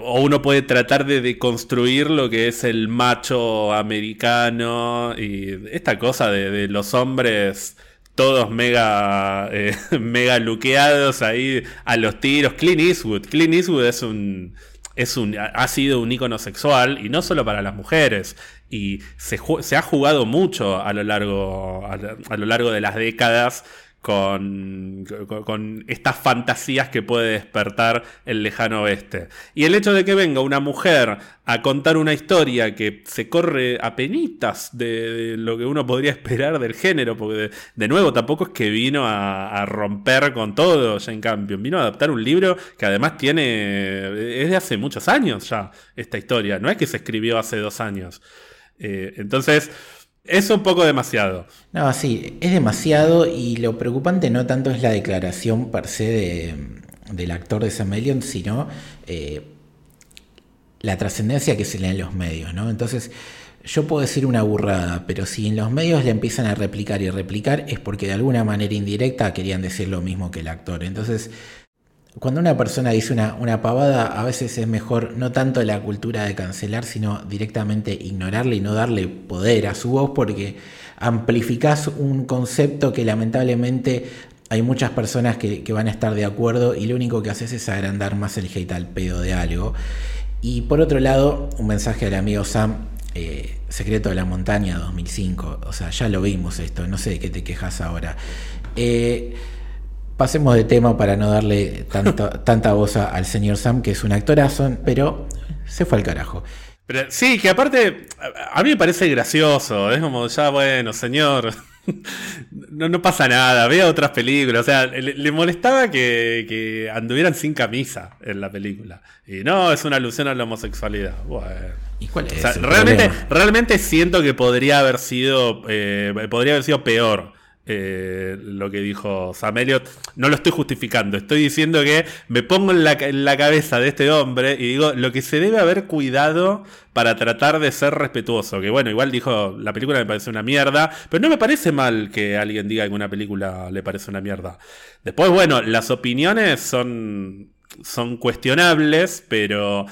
o uno puede tratar de deconstruir lo que es el macho americano y esta cosa de, los hombres todos mega, eh, mega luqueados ahí a los tiros. Clint Eastwood. Clint Eastwood es un, es un, ha sido un ícono sexual y no solo para las mujeres. Y se, ha jugado mucho a lo largo, a, lo largo de las décadas con, con, estas fantasías que puede despertar el lejano oeste. Y el hecho de que venga una mujer a contar una historia que se corre a penitas de, lo que uno podría esperar del género, porque de, nuevo tampoco es que vino a, romper con todo en cambio vino a adaptar un libro que además tiene, es de hace muchos años ya esta historia, no es que se escribió hace dos años. Eh, entonces, es un poco demasiado. No, sí, es demasiado y lo preocupante no tanto es la declaración per se del actor de Sam sino eh, la trascendencia que se le da en los medios, ¿no? Entonces, yo puedo decir una burrada, pero si en los medios le empiezan a replicar y replicar es porque de alguna manera indirecta querían decir lo mismo que el actor. Entonces, cuando una persona dice una, una, pavada, a veces es mejor no tanto la cultura de cancelar, sino directamente ignorarle y no darle poder a su voz, porque amplificás un concepto que lamentablemente hay muchas personas que, van a estar de acuerdo y lo único que haces es agrandar más el hate al pedo de algo. Y por otro lado, un mensaje al amigo Sam, eh, Secreto de la Montaña 2005, o sea, ya lo vimos esto, no sé de qué te quejas ahora. Eh, Pasemos de tema para no darle tanta voz al señor Sam, que es un actorazo, pero se fue al carajo. Pero, sí, que aparte, a mí me parece gracioso. Es como, ya bueno, señor. No, no pasa nada, vea otras películas. O sea, le, molestaba que, anduvieran sin camisa en la película. Y no, es una alusión a la homosexualidad. Bueno. ¿Y cuál es? realmente, realmente siento que podría haber sido. Eh, podría haber sido peor. Eh, lo que dijo Sam Elliott. No lo estoy justificando, estoy diciendo que me pongo en la, cabeza de este hombre y digo lo que se debe haber cuidado para tratar de ser respetuoso. Que bueno, igual dijo, la película me parece una mierda, pero no me parece mal que alguien diga que una película le parece una mierda. Después, bueno, las opiniones son, son cuestionables, pero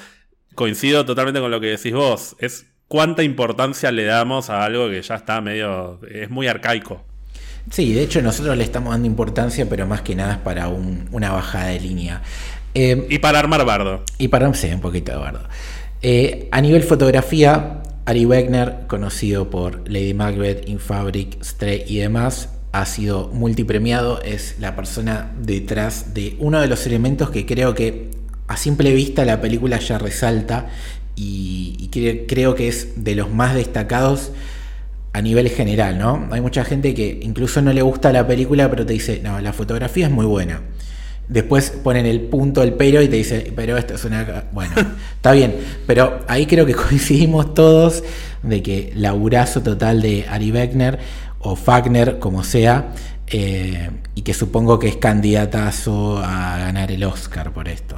coincido totalmente con lo que decís vos. Es cuánta importancia le damos a algo que ya está medio, es muy arcaico. Sí, de hecho nosotros le estamos dando importancia, pero más que nada es para una bajada de línea. Eh, y para armar bardo. Y para, sí, un poquito de bardo. Eh, a nivel fotografía, Ari Wegner, conocido por Lady Macbeth, Infabric, Stray y demás, ha sido multipremiado, es la persona detrás de uno de los elementos que creo que a simple vista la película ya resalta y, creo que es de los más destacados a nivel general, ¿no? Hay mucha gente que incluso no le gusta la película, pero te dice, no, la fotografía es muy buena. Después ponen el punto, el pero y te dice, pero esto es una... Bueno, está bien, pero ahí creo que coincidimos todos de que laburazo total de Ari Beckner o Fagner, como sea, eh, y que supongo que es candidatazo a ganar el Oscar por esto.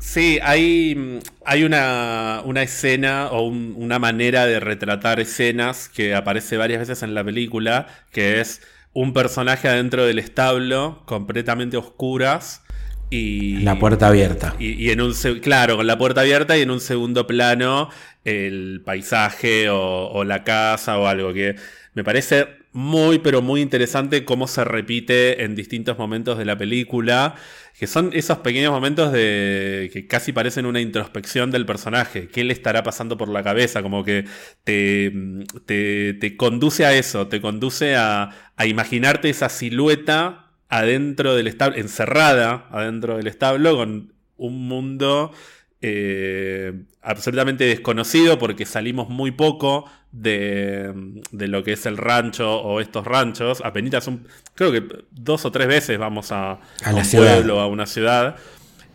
Sí, hay, hay una, escena o una manera de retratar escenas que aparece varias veces en la película, que es un personaje adentro del establo, completamente oscuras. Y, la puerta abierta. Y, en un claro, con la puerta abierta y en un segundo plano el paisaje o, o la casa o algo que me parece muy, pero muy interesante cómo se repite en distintos momentos de la película, que son esos pequeños momentos de que casi parecen una introspección del personaje, qué le estará pasando por la cabeza, como que te, te, conduce a eso, te conduce a, a imaginarte esa silueta adentro del establo, encerrada adentro del establo, con un mundo eh, absolutamente desconocido porque salimos muy poco de, lo que es el rancho o estos ranchos. Apenas un, creo que dos o tres veces vamos a, a, un pueblo, a una ciudad.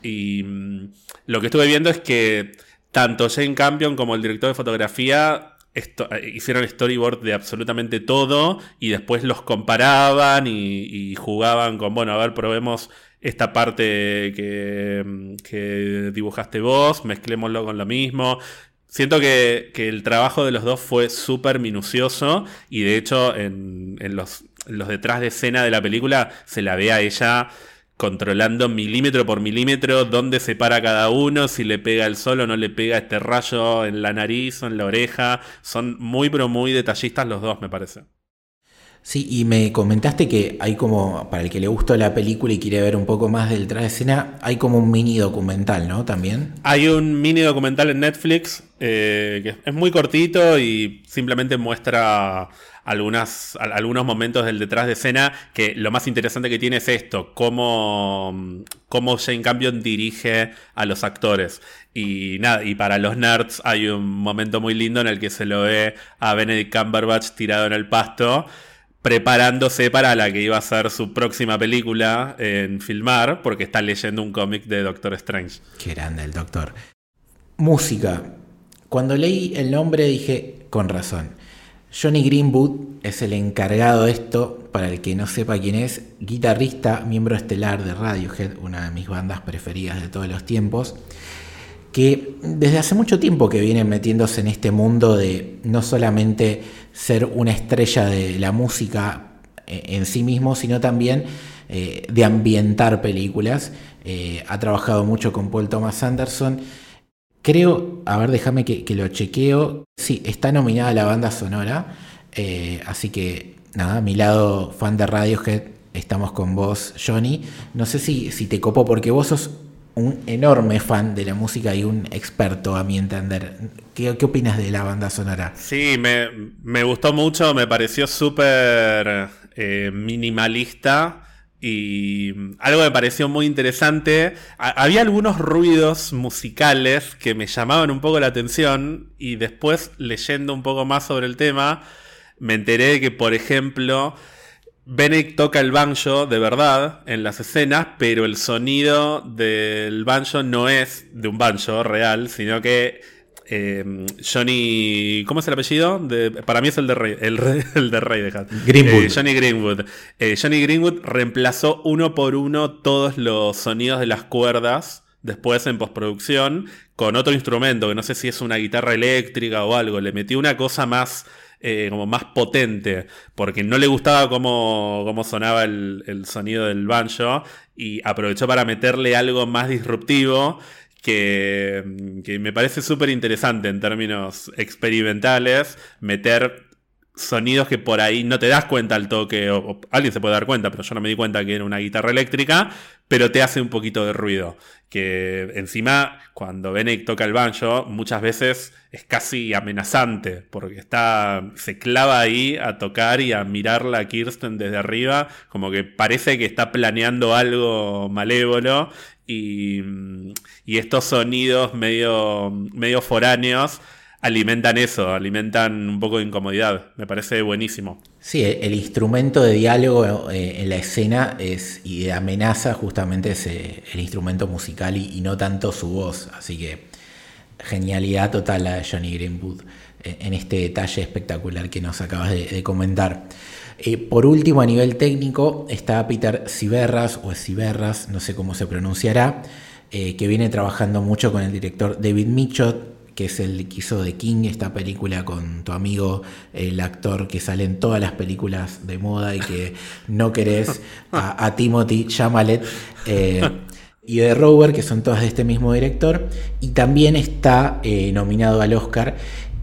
Y mm, lo que estuve viendo es que tanto Jane Campion como el director de fotografía eh, hicieron storyboard de absolutamente todo y después los comparaban y, y, jugaban con, bueno, a ver, probemos esta parte que, dibujaste vos, mezclémoslo con lo mismo. Siento que, el trabajo de los dos fue súper minucioso y de hecho en, los, los detrás de escena de la película se la ve a ella controlando milímetro por milímetro dónde se para cada uno, si le pega el sol o no le pega este rayo en la nariz o en la oreja. Son muy pero muy detallistas los dos, me parece. Sí, y me comentaste que hay como, para el que le gustó la película y quiere ver un poco más del tras de escena, hay como un mini documental, ¿no? También. Hay un mini documental en Netflix eh, que es muy cortito y simplemente muestra algunas, algunos momentos del detrás de escena que lo más interesante que tiene es esto, cómo, cómo Jane Campion dirige a los actores. Y nada, y para los nerds hay un momento muy lindo en el que se lo ve a Benedict Cumberbatch tirado en el pasto preparándose para la que iba a ser su próxima película en filmar, porque está leyendo un cómic de Doctor Strange. Qué grande el Doctor. Música. Cuando leí el nombre dije, con razón. Johnny Greenwood es el encargado de esto, para el que no sepa quién es, guitarrista, miembro estelar de Radiohead, una de mis bandas preferidas de todos los tiempos, que desde hace mucho tiempo que viene metiéndose en este mundo de no solamente ser una estrella de la música eh, en sí mismo, sino también eh, de ambientar películas. Eh, ha trabajado mucho con Paul Thomas Anderson Creo, a ver, déjame que, lo chequeo. Sí, está nominada la banda sonora. Así que, nada, mi lado, fan de Radiohead, estamos con vos, Johnny. No sé si, si te copó, porque vos sos un enorme fan de la música y un experto, a mi entender. ¿Qué, opinas de la banda sonora? Sí, me, gustó mucho, me pareció súper eh, minimalista. Y algo me pareció muy interesante. había algunos ruidos musicales que me llamaban un poco la atención. Y después, leyendo un poco más sobre el tema, me enteré de que, por ejemplo, Bennett toca el banjo de verdad en las escenas, pero el sonido del banjo no es de un banjo real, sino que eh, Johnny. ¿Cómo es el apellido? para mí es el de Rey, el, de Rey de Greenwood. Eh, Johnny Greenwood. Eh, Johnny Greenwood reemplazó uno por uno todos los sonidos de las cuerdas después en postproducción con otro instrumento, que no sé si es una guitarra eléctrica o algo. Le metió una cosa más. Como más potente, porque no le gustaba cómo, cómo sonaba el, el sonido del banjo y aprovechó para meterle algo más disruptivo que, me parece súper interesante en términos experimentales, meter sonidos que por ahí no te das cuenta al toque, o, alguien se puede dar cuenta, pero yo no me di cuenta que era una guitarra eléctrica, pero te hace un poquito de ruido. Que encima, cuando Benedict toca el banjo, muchas veces es casi amenazante, porque está, se clava ahí a tocar y a mirarla a Kirsten desde arriba, como que parece que está planeando algo malévolo, y, estos sonidos medio, medio foráneos alimentan eso, alimentan un poco de incomodidad. Me parece buenísimo. Sí, el instrumento de diálogo eh, en la escena es, y de amenaza justamente es eh, el instrumento musical y, no tanto su voz. Así que genialidad total la de Johnny Greenwood eh, en este detalle espectacular que nos acabas de, comentar. por último, a nivel técnico, está Peter Ciberras, o Ciberras, no sé cómo se pronunciará, que viene trabajando mucho con el director David Michot, que es el que hizo de King, esta película con tu amigo, el actor que sale en todas las películas de moda y que no querés, a, Timothy Chamalet. Eh, y de Rover, que son todas de este mismo director, y también está eh, nominado al Oscar,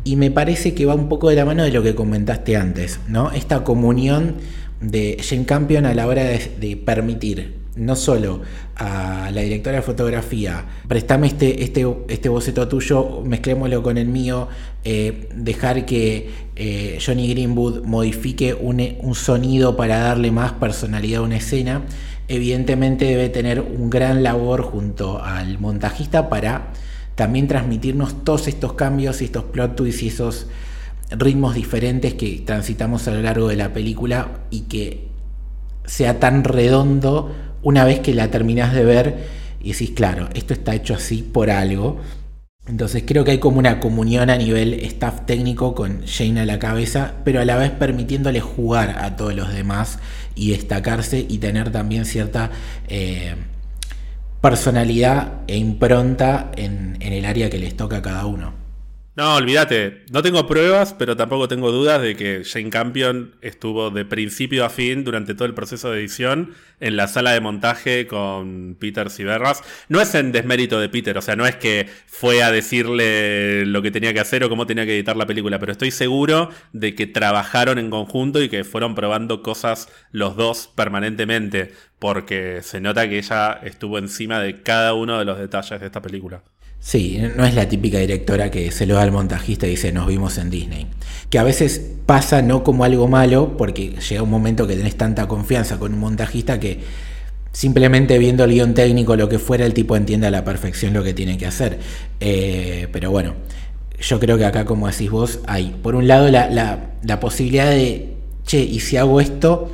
y me parece que va un poco de la mano de lo que comentaste antes, ¿no? Esta comunión de Jane Campion a la hora de permitir no solo a la directora de fotografía, préstame este, este, este boceto tuyo, mezclémoslo con el mío, eh, dejar que eh, Johnny Greenwood modifique un, sonido para darle más personalidad a una escena, evidentemente debe tener un gran labor junto al montajista para también transmitirnos todos estos cambios y estos plot twists y esos ritmos diferentes que transitamos a lo largo de la película y que sea tan redondo una vez que la terminás de ver y decís, claro, esto está hecho así por algo. Entonces creo que hay como una comunión a nivel staff técnico con Jane a la cabeza, pero a la vez permitiéndole jugar a todos los demás y destacarse y tener también cierta eh, personalidad e impronta en, en el área que les toca a cada uno. No, olvídate, no tengo pruebas, pero tampoco tengo dudas de que Jane Campion estuvo de principio a fin durante todo el proceso de edición en la sala de montaje con Peter Ciberras. No es en desmérito de Peter, o sea, no es que fue a decirle lo que tenía que hacer o cómo tenía que editar la película, pero estoy seguro de que trabajaron en conjunto y que fueron probando cosas los dos permanentemente, porque se nota que ella estuvo encima de cada uno de los detalles de esta película. Sí, no es la típica directora que se lo da al montajista y dice nos vimos en Disney. Que a veces pasa no como algo malo, porque llega un momento que tenés tanta confianza con un montajista que simplemente viendo el guion técnico, lo que fuera, el tipo entiende a la perfección lo que tiene que hacer. Eh, pero bueno, yo creo que acá, como decís vos, hay por un lado la, la posibilidad de, che, ¿y si hago esto?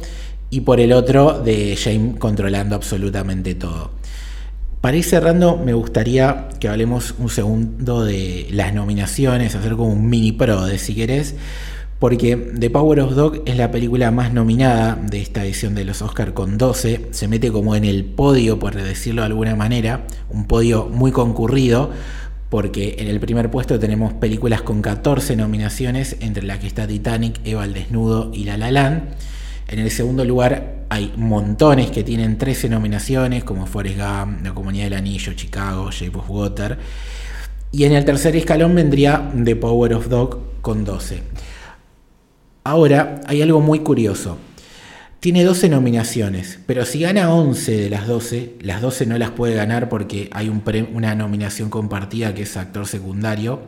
Y por el otro, de James controlando absolutamente todo. Para ir cerrando, me gustaría que hablemos un segundo de las nominaciones, hacer como un mini pro de si querés, porque The Power of Dog es la película más nominada de esta edición de los Oscars con 12, se mete como en el podio, por decirlo de alguna manera, un podio muy concurrido, porque en el primer puesto tenemos películas con 14 nominaciones, entre las que está Titanic, Eva el Desnudo y La La Land. En el segundo lugar hay montones que tienen 13 nominaciones, como Forrest Gump, La Comunidad del Anillo, Chicago, Shape of Water. Y en el tercer escalón vendría The Power of Dog con 12. Ahora, hay algo muy curioso. Tiene 12 nominaciones, pero si gana 11 de las 12, las 12 no las puede ganar porque hay una nominación compartida que es actor secundario.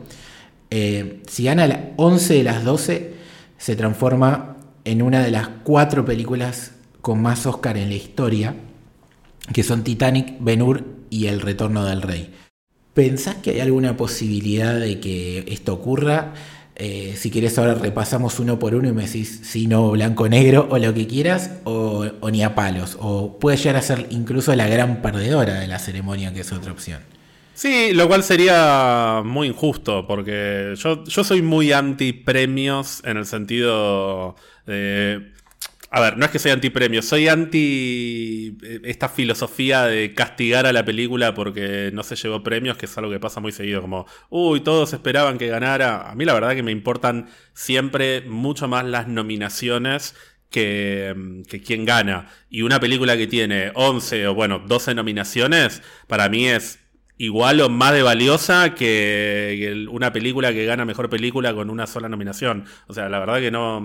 Eh, si gana 11 de las 12, se transforma en una de las cuatro películas con más Oscar en la historia, que son Titanic, Ben Hur y El Retorno del Rey. ¿Pensás que hay alguna posibilidad de que esto ocurra? Eh, si quieres ahora repasamos uno por uno y me decís si no, blanco, negro o lo que quieras, o, ni a palos. O puede llegar a ser incluso la gran perdedora de la ceremonia, que es otra opción. Sí, lo cual sería muy injusto, porque yo, yo soy muy anti premios en el sentido de a ver, no es que soy anti-premio, soy anti eh, esta filosofía de castigar a la película porque no se llevó premios, que es algo que pasa muy seguido, como, uy, todos esperaban que ganara. A mí la verdad que me importan siempre mucho más las nominaciones que, mm, que quien gana. Y una película que tiene 11 o bueno, 12 nominaciones, para mí es igual o más de valiosa que una película que gana mejor película con una sola nominación. O sea, la verdad que no,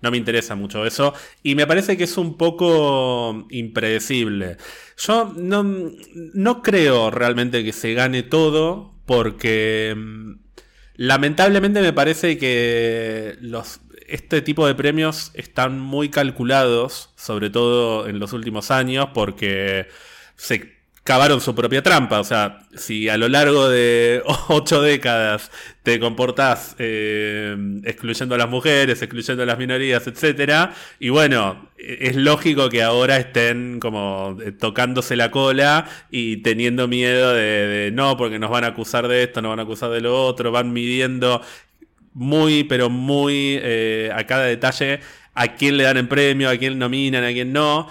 no me interesa mucho eso. Y me parece que es un poco impredecible. Yo no, no creo realmente que se gane todo porque mm, lamentablemente me parece que los, este tipo de premios están muy calculados, sobre todo en los últimos años, porque se cavaron su propia trampa. O sea, si a lo largo de ocho décadas te comportás eh, excluyendo a las mujeres, excluyendo a las minorías, etcétera, y bueno, es lógico que ahora estén como eh, tocándose la cola y teniendo miedo de, no, porque nos van a acusar de esto, nos van a acusar de lo otro, van midiendo muy, pero muy eh, a cada detalle a quién le dan el premio, a quién nominan, a quién no.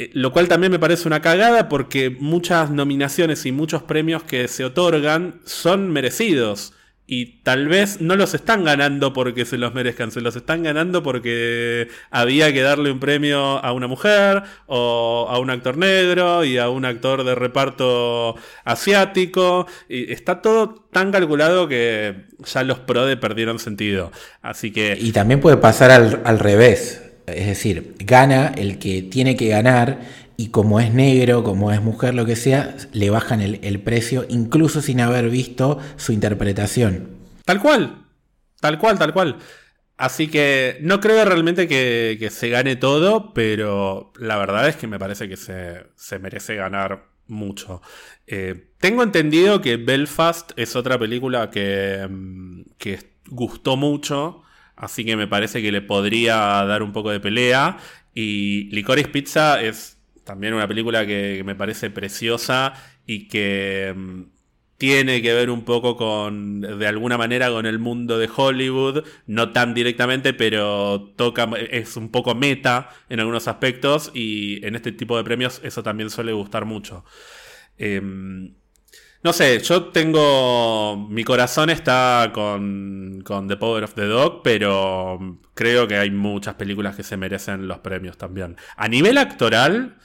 Eh, lo cual también me parece una cagada porque muchas nominaciones y muchos premios que se otorgan son merecidos. Y tal vez no los están ganando porque se los merezcan, se los están ganando porque había que darle un premio a una mujer o a un actor negro y a un actor de reparto asiático. Y está todo tan calculado que ya los PRODE perdieron sentido. Así que... Y también puede pasar al, al revés. Es decir, gana el que tiene que ganar y como es negro, como es mujer, lo que sea, le bajan el, precio incluso sin haber visto su interpretación. Tal cual, tal cual, tal cual. Así que no creo realmente que, se gane todo, pero la verdad es que me parece que se, merece ganar mucho. Eh, tengo entendido que Belfast es otra película que, mm, que gustó mucho Así que me parece que le podría dar un poco de pelea. Y Licorice Pizza es también una película que, me parece preciosa y que mm, tiene que ver un poco con, de alguna manera, con el mundo de Hollywood. No tan directamente, pero toca, es un poco meta en algunos aspectos. Y en este tipo de premios eso también suele gustar mucho. Em, No sé, yo tengo. Mi corazón está con, con The Power of the Dog, pero creo que hay muchas películas que se merecen los premios también. A nivel actoral,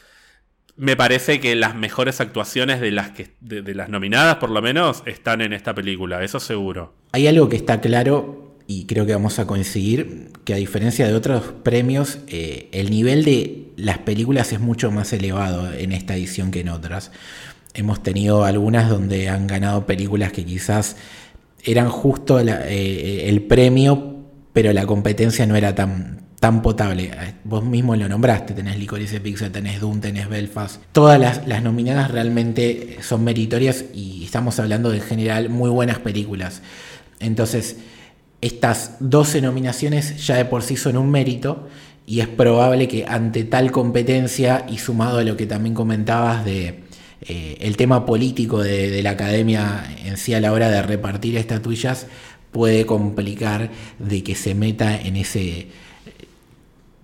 me parece que las mejores actuaciones de las, que, de, las nominadas, por lo menos, están en esta película, eso seguro. Hay algo que está claro y creo que vamos a coincidir, que a diferencia de otros premios, eh, el nivel de las películas es mucho más elevado en esta edición que en otras. Hemos tenido algunas donde han ganado películas que quizás eran justo eh, el premio, pero la competencia no era tan, tan potable. Vos mismo lo nombraste, tenés Licorice Pizza, tenés Doom, tenés Belfast. Todas las, las, nominadas realmente son meritorias y estamos hablando de en general muy buenas películas. Entonces, estas 12 nominaciones ya de por sí son un mérito y es probable que ante tal competencia y sumado a lo que también comentabas de eh, el tema político de, la academia en sí a la hora de repartir estatuillas, puede complicar de que se meta en ese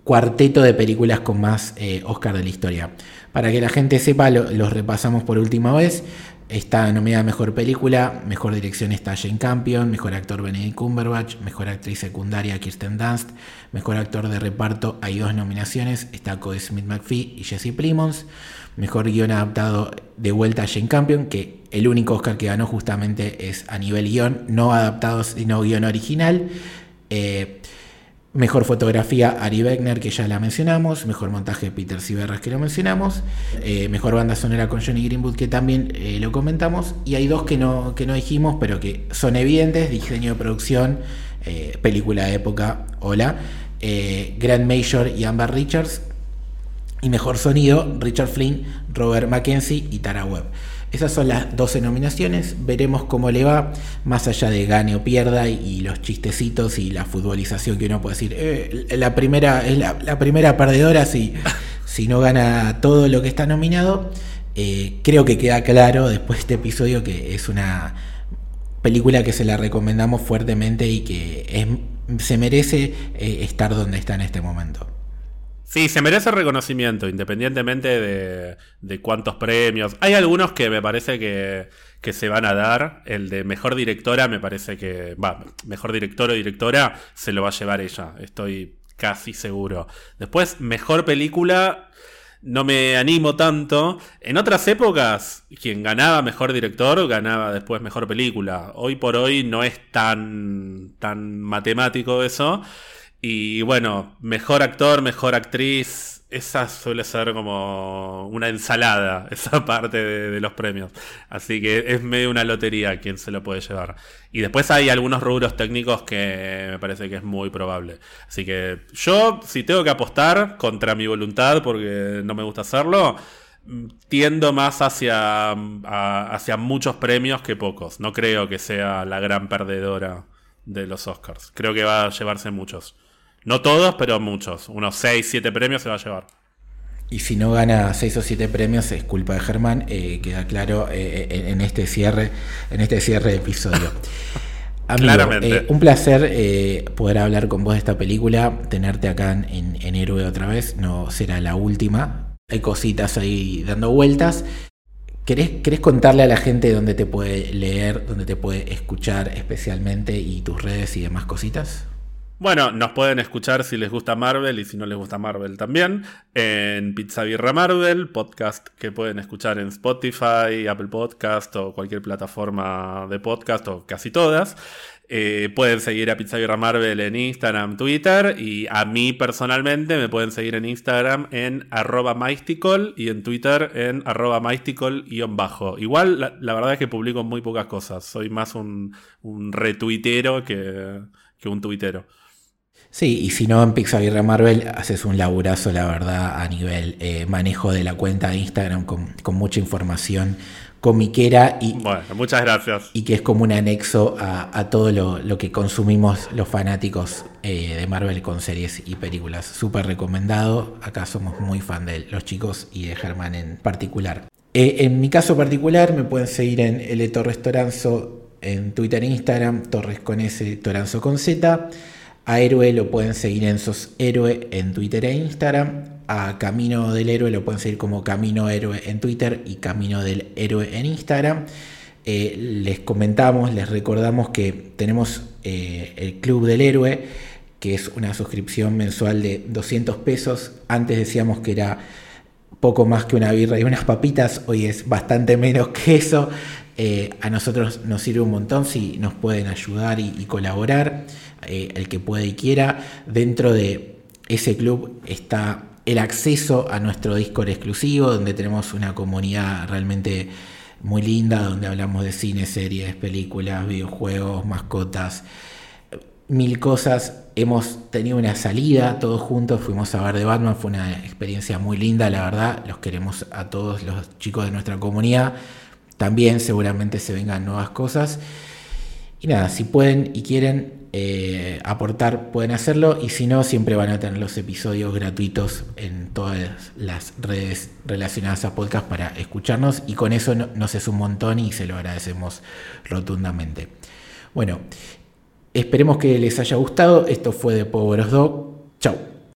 cuarteto de películas con más eh, Oscar de la historia. Para que la gente sepa, los repasamos por última vez. Está nominada Mejor Película, Mejor Dirección está Jane Campion, Mejor Actor Benedict Cumberbatch, Mejor Actriz Secundaria Kirsten Dunst, Mejor Actor de Reparto hay dos nominaciones, está Cody Smith McPhee y Jesse Plimons, Mejor Guión Adaptado de vuelta a Jane Campion, que el único Oscar que ganó justamente es a nivel guion, no adaptado sino guion original. Eh, Mejor fotografía Ari Beckner, que ya la mencionamos. Mejor montaje Peter Ciberras, que lo mencionamos. Eh, mejor banda sonora con Johnny Greenwood, que también eh, lo comentamos. Y hay dos que no, que no dijimos, pero que son evidentes. Diseño de producción, película de época, hola. Grant Major y Amber Richards. Y mejor sonido, Richard Flynn, Robert Mackenzie y Tara Webb. Esas son las 12 nominaciones, veremos cómo le va, más allá de gane o pierda y, los chistecitos y la futbolización que uno puede decir, eh, la primera es la, primera perdedora si, si no gana todo lo que está nominado. Eh, creo que queda claro después de este episodio que es una película que se la recomendamos fuertemente y que se merece eh, estar donde está en este momento. Sí, se merece reconocimiento, independientemente de, cuántos premios. Hay algunos que me parece que, se van a dar. El de mejor directora, me parece que. Va, mejor director o directora se lo va a llevar ella. Estoy casi seguro. Después, mejor película. No me animo tanto. En otras épocas, quien ganaba mejor director ganaba después mejor película. Hoy por hoy no es tan, tan matemático eso. Y bueno, mejor actor, mejor actriz, esa suele ser como una ensalada, esa parte de, los premios. Así que es medio una lotería quien se lo puede llevar. Y después hay algunos rubros técnicos que me parece que es muy probable. Así que yo, si tengo que apostar contra mi voluntad, porque no me gusta hacerlo, tiendo más hacia, hacia muchos premios que pocos. No creo que sea la gran perdedora de los Oscars. Creo que va a llevarse muchos. No todos, pero muchos. Unos 6, 7 premios se va a llevar. Y si no gana 6 o 7 premios es culpa de Germán, eh, queda claro eh, eh, en este cierre, en este cierre de episodio. Claramente. un placer poder hablar con vos de esta película, tenerte acá en, en Héroe otra vez, no será la última. Hay cositas ahí dando vueltas. ¿Querés, ¿Querés, contarle a la gente dónde te puede leer, dónde te puede escuchar especialmente y tus redes y demás cositas? Bueno, nos pueden escuchar si les gusta Marvel y si no les gusta Marvel también en Pizza Birra Marvel, podcast que pueden escuchar en Spotify, Apple Podcast o cualquier plataforma de podcast o casi todas. Eh, pueden seguir a Pizza Birra Marvel en Instagram, Twitter y a mí personalmente me pueden seguir en Instagram en arroba y en Twitter en arroba bajo Igual la, verdad es que publico muy pocas cosas, soy más un, retuitero que, que un tuitero. Sí, y si no en Pixar Marvel haces un laburazo, la verdad, a nivel eh, manejo de la cuenta de Instagram con, mucha información comiquera y, bueno, muchas gracias. y que es como un anexo a, todo lo, que consumimos los fanáticos eh, de Marvel con series y películas. Súper recomendado, acá somos muy fan de los chicos y de Germán en particular. Eh, en mi caso particular me pueden seguir en L Torres Toranzo en Twitter e Instagram, Torres con S, Toranzo con Z. A Héroe lo pueden seguir en Sos Héroe en Twitter e Instagram. A Camino del Héroe lo pueden seguir como Camino Héroe en Twitter y Camino del Héroe en Instagram. eh, les comentamos, les recordamos que tenemos eh, el Club del Héroe, que es una suscripción mensual de 200 pesos. Antes decíamos que era poco más que una birra y unas papitas, hoy es bastante menos que eso. Eh, a nosotros nos sirve un montón si nos pueden ayudar y, colaborar, el que puede y quiera. Dentro de ese club está el acceso a nuestro Discord exclusivo, donde tenemos una comunidad realmente muy linda, donde hablamos de cine, series, películas, videojuegos, mascotas, mil cosas. Hemos tenido una salida todos juntos, fuimos a ver de Batman, fue una experiencia muy linda, la verdad. Los queremos a todos los chicos de nuestra comunidad. También seguramente se vengan nuevas cosas. Y nada, si pueden y quieren, eh, aportar pueden hacerlo y si no siempre van a tener los episodios gratuitos en todas las redes relacionadas a podcast para escucharnos y con eso nos es un montón y se lo agradecemos rotundamente. Bueno, esperemos que les haya gustado. Esto fue de Power of Dog. Chao.